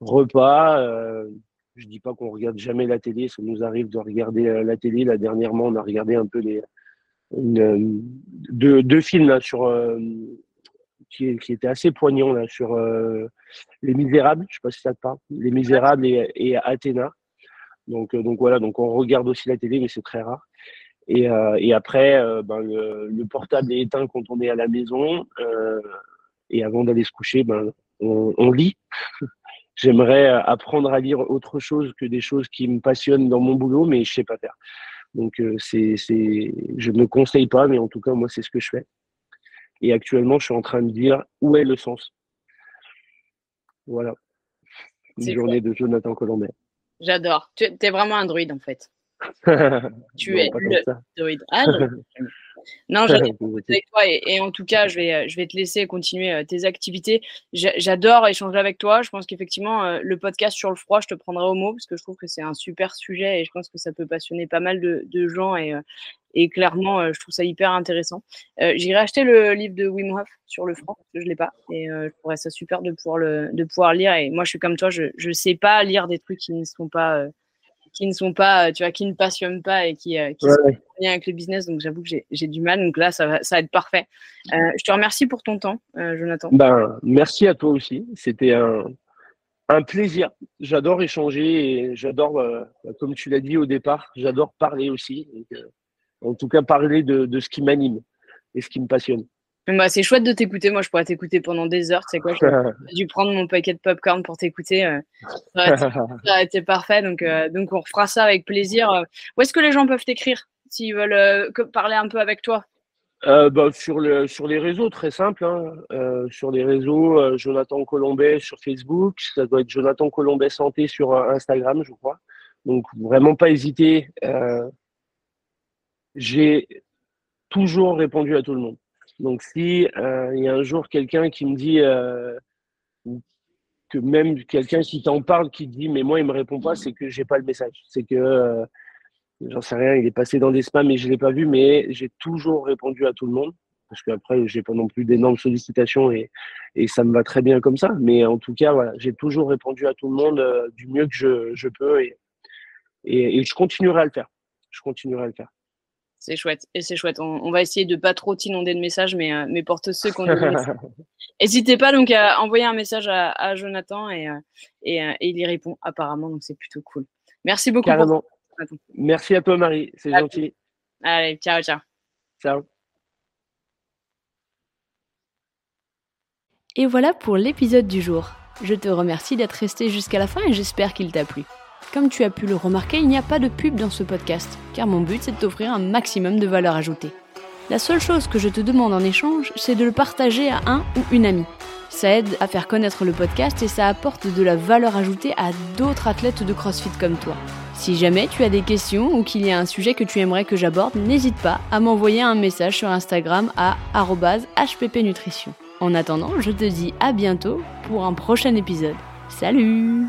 repas. Euh, je dis pas qu'on regarde jamais la télé, ça nous arrive de regarder la télé. Là, dernièrement, on a regardé un peu les deux, films sur, qui, étaient assez poignants sur Les Misérables. Je sais pas si ça te parle. Les Misérables et, et Athéna. Donc, donc voilà, donc on regarde aussi la télé, mais c'est très rare. Et, euh, et après, euh, ben, le, le, portable est éteint quand on est à la maison. Euh, et avant d'aller se coucher, ben, on, on lit. J'aimerais apprendre à lire autre chose que des choses qui me passionnent dans mon boulot, mais je sais pas faire. Donc, c'est, c'est, je ne conseille pas, mais en tout cas, moi, c'est ce que je fais. Et actuellement, je suis en train de dire où est le sens. Voilà. Une journée de Jonathan Colombet. J'adore. Tu es vraiment un druide, en fait. Tu es le non, avec toi et, en tout cas, je vais, euh, je vais te laisser continuer euh, tes activités. J'adore échanger avec toi. Je pense qu'effectivement, euh, le podcast sur le froid, je te prendrai au mot parce que je trouve que c'est un super sujet et je pense que ça peut passionner pas mal de, de gens et, et clairement, je trouve ça hyper intéressant. J'irai acheter le livre de Wim Hof sur le froid parce que je l'ai pas et je trouverais ça super de pouvoir le de pouvoir lire. Et moi, je suis comme toi, je ne sais pas lire des trucs qui ne sont pas qui ne sont pas, tu vois, qui ne passionnent pas et qui, euh, qui sont bien avec le business. Donc j'avoue que j'ai du mal. Donc là, ça va, ça va être parfait. Euh, je te remercie pour ton temps, euh, Jonathan. Ben, merci à toi aussi. C'était un, un plaisir. J'adore échanger et j'adore, euh, comme tu l'as dit au départ, j'adore parler aussi. en tout cas, parler de, de ce qui m'anime et ce qui me passionne. Bah, c'est chouette de t'écouter. Moi, je pourrais t'écouter pendant des heures. Tu sais quoi, j'ai dû prendre mon paquet de popcorn pour t'écouter. Euh, ça, a été parfait. Donc, euh, donc, on refera ça avec plaisir. Où est-ce que les gens peuvent t'écrire s'ils veulent euh, parler un peu avec toi? Bah, sur, le, sur les réseaux, très simple. Hein. sur les réseaux, Jonathan Colombet sur Facebook. Ça doit être Jonathan Colombet Santé sur Instagram, je crois. Donc, vraiment pas hésiter. j'ai toujours répondu à tout le monde. Donc si euh, il y a un jour quelqu'un qui me dit euh, que même quelqu'un qui t'en parle qui dit mais moi il me répond pas, c'est que j'ai pas le message. C'est que euh, j'en sais rien, il est passé dans des spams et je l'ai pas vu, mais j'ai toujours répondu à tout le monde parce qu'après j'ai pas non plus d'énormes sollicitations et, ça me va très bien comme ça. Mais en tout cas voilà, j'ai toujours répondu à tout le monde du mieux que je, peux et, et, et je continuerai à le faire. Je continuerai à le faire. C'est chouette. Et c'est chouette. On, va essayer de pas trop t'inonder de messages, mais, euh, mais pour tous ceux qu'on N'hésitez pas donc à envoyer un message à, Jonathan et, euh, euh, et, il y répond apparemment, donc c'est plutôt cool. Merci beaucoup. Carrément. Merci à toi, Marie. C'est gentil. Allez, ciao, ciao. Ciao. Et voilà pour l'épisode du jour. Je te remercie d'être resté jusqu'à la fin et j'espère qu'il t'a plu. Comme tu as pu le remarquer, il n'y a pas de pub dans ce podcast, car mon but c'est de t'offrir un maximum de valeur ajoutée. La seule chose que je te demande en échange, c'est de le partager à un ou une amie. Ça aide à faire connaître le podcast et ça apporte de la valeur ajoutée à d'autres athlètes de CrossFit comme toi. Si jamais tu as des questions ou qu'il y a un sujet que tu aimerais que j'aborde, n'hésite pas à m'envoyer un message sur Instagram à hppnutrition. En attendant, je te dis à bientôt pour un prochain épisode. Salut